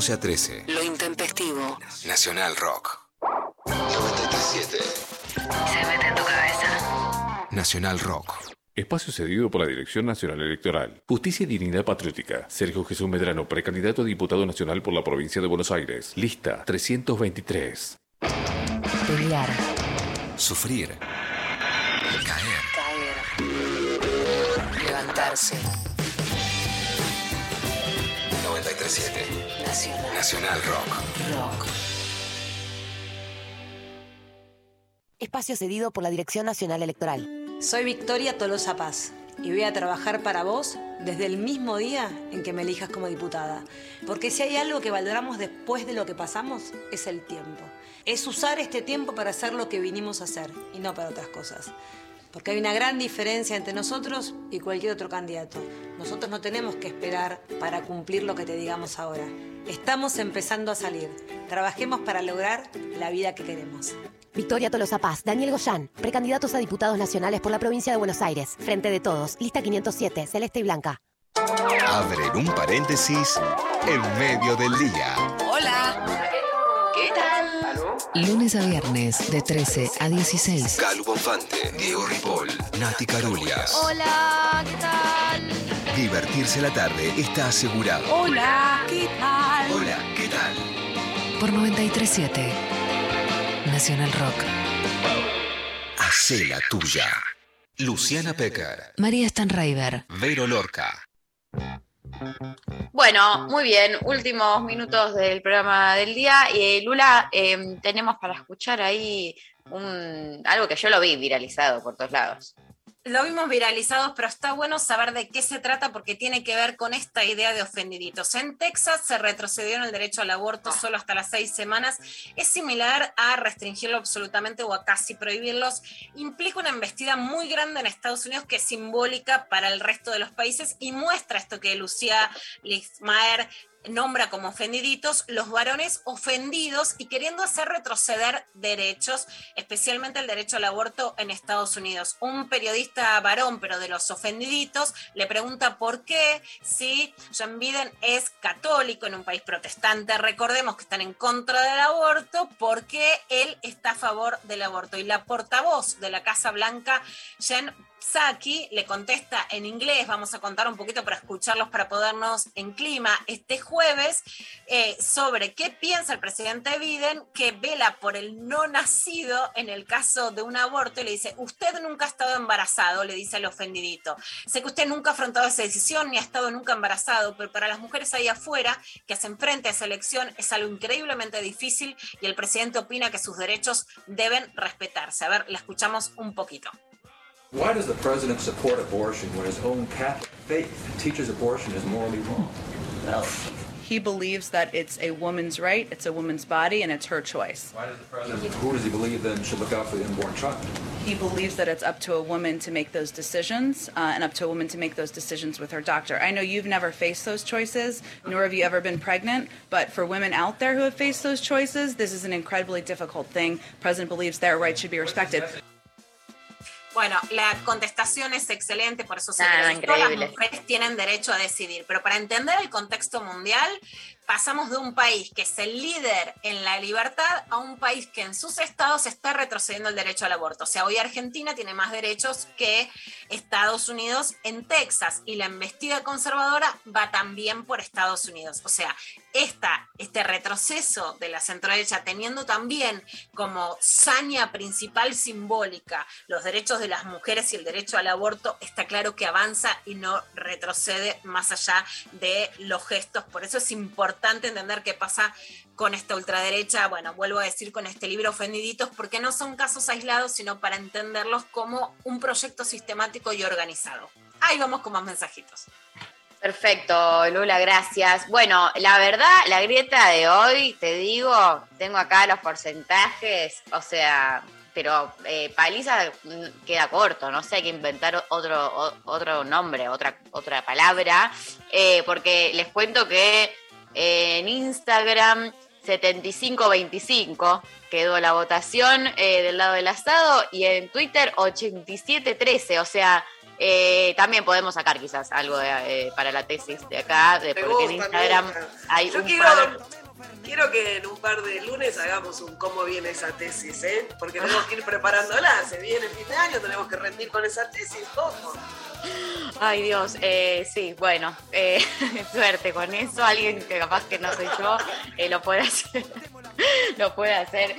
11 a 13. Lo intempestivo. Nacional Rock. 937. Se mete en tu cabeza. Nacional Rock. Espacio cedido por la Dirección Nacional Electoral. Justicia y Dignidad Patriótica. Sergio Jesús Medrano, precandidato a diputado nacional por la provincia de Buenos Aires. Lista 323. Pelear. Sufrir. Caer. Caer. Levantarse. 937. Nacional. Nacional Rock. Rock. Espacio cedido por la Dirección Nacional Electoral. Soy Victoria Tolosa Paz y voy a trabajar para vos desde el mismo día en que me elijas como diputada. Porque si hay algo que valoramos después de lo que pasamos, es el tiempo. Es usar este tiempo para hacer lo que vinimos a hacer y no para otras cosas. Porque hay una gran diferencia entre nosotros y cualquier otro candidato. Nosotros no tenemos que esperar para cumplir lo que te digamos ahora. Estamos empezando a salir. Trabajemos para lograr la vida que queremos. Victoria Tolosa Paz, Daniel Goyán, precandidatos a diputados nacionales por la provincia de Buenos Aires. Frente de todos, lista 507, celeste y blanca. Abren un paréntesis en medio del día. Lunes a viernes de 13 a 16. Calu Bonfante, Diego Ripoll, Nati Carulias. Hola, ¿qué tal? Divertirse la tarde está asegurado. Hola, ¿qué tal? Hola, ¿qué tal? Por 937 Nacional Rock. Hacé la tuya. Luciana Pecker, María Stanraiver. Vero Lorca. Bueno, muy bien. Últimos minutos del programa del día. Y Lula, eh, tenemos para escuchar ahí un, algo que yo lo vi viralizado por todos lados. Lo vimos viralizados, pero está bueno saber de qué se trata porque tiene que ver con esta idea de ofendiditos. En Texas se retrocedió en el derecho al aborto solo hasta las seis semanas. Es similar a restringirlo absolutamente o a casi prohibirlos. Implica una embestida muy grande en Estados Unidos que es simbólica para el resto de los países y muestra esto que Lucía Lismaer nombra como ofendiditos los varones ofendidos y queriendo hacer retroceder derechos, especialmente el derecho al aborto en Estados Unidos. Un periodista varón, pero de los ofendiditos, le pregunta por qué, si John Biden es católico en un país protestante, recordemos que están en contra del aborto, porque él está a favor del aborto. Y la portavoz de la Casa Blanca, Jen Psaki le contesta en inglés, vamos a contar un poquito para escucharlos para podernos en clima, este jueves eh, sobre qué piensa el presidente Biden que vela por el no nacido en el caso de un aborto y le dice, usted nunca ha estado embarazado, le dice al ofendidito. Sé que usted nunca ha afrontado esa decisión ni ha estado nunca embarazado, pero para las mujeres ahí afuera que hacen frente a esa elección es algo increíblemente difícil y el presidente opina que sus derechos deben respetarse. A ver, la escuchamos un poquito. Why does the president support abortion when his own Catholic faith teaches abortion is morally wrong? Well, he believes that it's a woman's right, it's a woman's body, and it's her choice. Why does the president, who does he believe then should look out for the unborn child? He believes that it's up to a woman to make those decisions uh, and up to a woman to make those decisions with her doctor. I know you've never faced those choices, nor have you ever been pregnant, but for women out there who have faced those choices, this is an incredibly difficult thing. The president believes their rights should be respected. Bueno, la contestación es excelente, por eso se Ah, todas las mujeres tienen derecho a decidir, pero para entender el contexto mundial, pasamos de un país que es el líder en la libertad a un país que en sus estados está retrocediendo el derecho al aborto. O sea, hoy Argentina tiene más derechos que Estados Unidos en Texas y la investida conservadora va también por Estados Unidos. O sea, este retroceso de la centroderecha, teniendo también como saña principal simbólica los derechos de las mujeres y el derecho al aborto, está claro que avanza y no retrocede más allá de los gestos. Por eso es importante entender qué pasa con esta ultraderecha. Bueno, vuelvo a decir con este libro Ofendiditos, porque no son casos aislados, sino para entenderlos como un proyecto sistemático y organizado. Ahí vamos con más mensajitos. Perfecto, Lula, gracias. Bueno, la verdad, la grieta de hoy, te digo, tengo acá los porcentajes, o sea, pero eh, paliza mm, queda corto, no sé, hay que inventar otro, otro nombre, otra, otra palabra, eh, porque les cuento que en Instagram 7525 quedó la votación eh, del lado del asado y en Twitter 8713, o sea, eh, también podemos sacar quizás algo de, eh, para la tesis de acá, de, porque en gusta, Instagram hay Yo un quiero, par quiero que en un par de lunes hagamos un cómo viene esa tesis, ¿eh? Porque tenemos que ir preparándola. Se viene el fin de año, tenemos que rendir con esa tesis. ¿Cómo? Ay Dios, eh, sí, bueno, eh, suerte con eso. Alguien que capaz que no soy yo eh, lo puede hacer. lo puede hacer.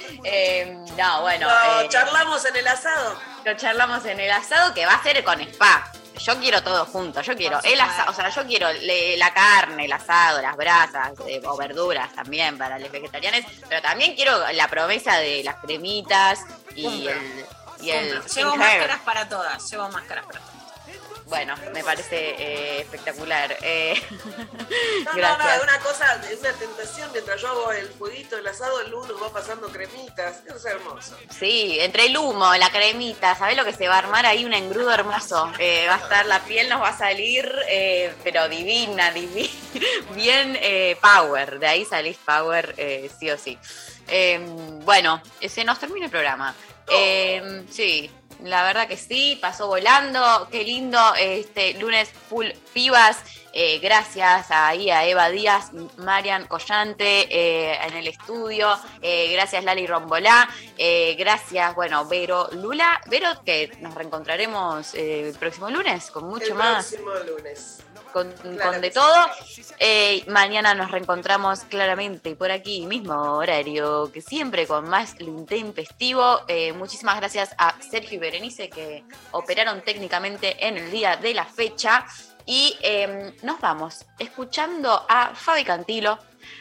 No, bueno. Lo charlamos en el asado. Lo charlamos en el asado que va a ser con spa. Yo quiero todo junto, yo quiero el asado, o sea, yo quiero le- la carne, el asado, las brasas eh, o verduras también para los vegetarianos, pero también quiero la promesa de las cremitas y el, y el. Llevo máscaras para todas, llevo máscaras para todas. Bueno, me parece eh, espectacular. Eh, No, gracias. no, una cosa, una tentación. Mientras yo hago el fueguito, el asado, el uno va pasando cremitas. Eso es hermoso. Sí, entre el humo, la cremita, ¿sabés lo que se va a armar ahí? Un engrudo hermoso. Eh, va a estar, la piel nos va a salir, pero divina, divina. Bien power. De ahí salís power, eh, sí o sí. Eh, bueno, se nos termina el programa. Eh, sí, la verdad que sí, pasó volando. Qué lindo. Este lunes full pibas. Eh, gracias ahí a Eva Díaz, Marian Collante eh, en el estudio. Eh, gracias Lali Rombolá. Eh, gracias, bueno, Vero Lula. Vero, que nos reencontraremos eh, el próximo lunes con mucho el más próximo lunes. Con, Claro con de todo. Eh, mañana nos reencontramos claramente por aquí, mismo horario que siempre, con más lo intempestivo. Eh, muchísimas gracias a Sergio y Berenice que operaron técnicamente en el día de la fecha. Y eh, nos vamos escuchando a Fabi Cantilo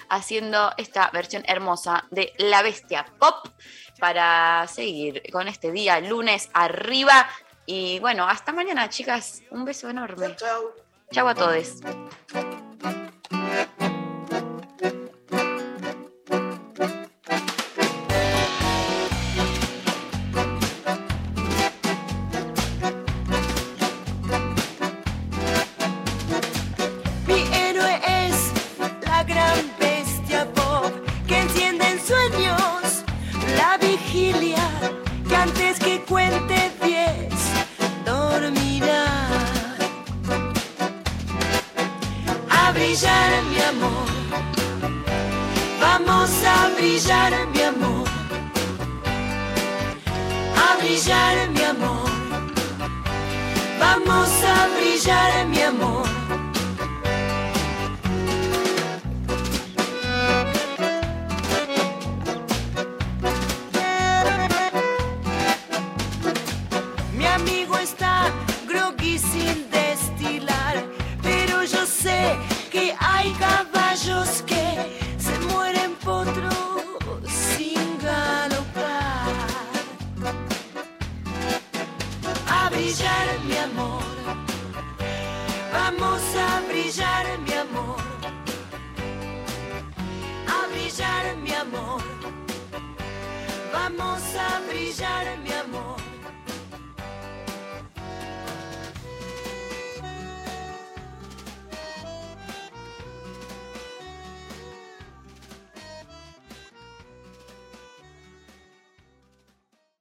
haciendo esta versión hermosa de La Bestia Pop para seguir con este día lunes arriba. Y bueno, hasta mañana, chicas. Un beso enorme. Chau. Chau a todos.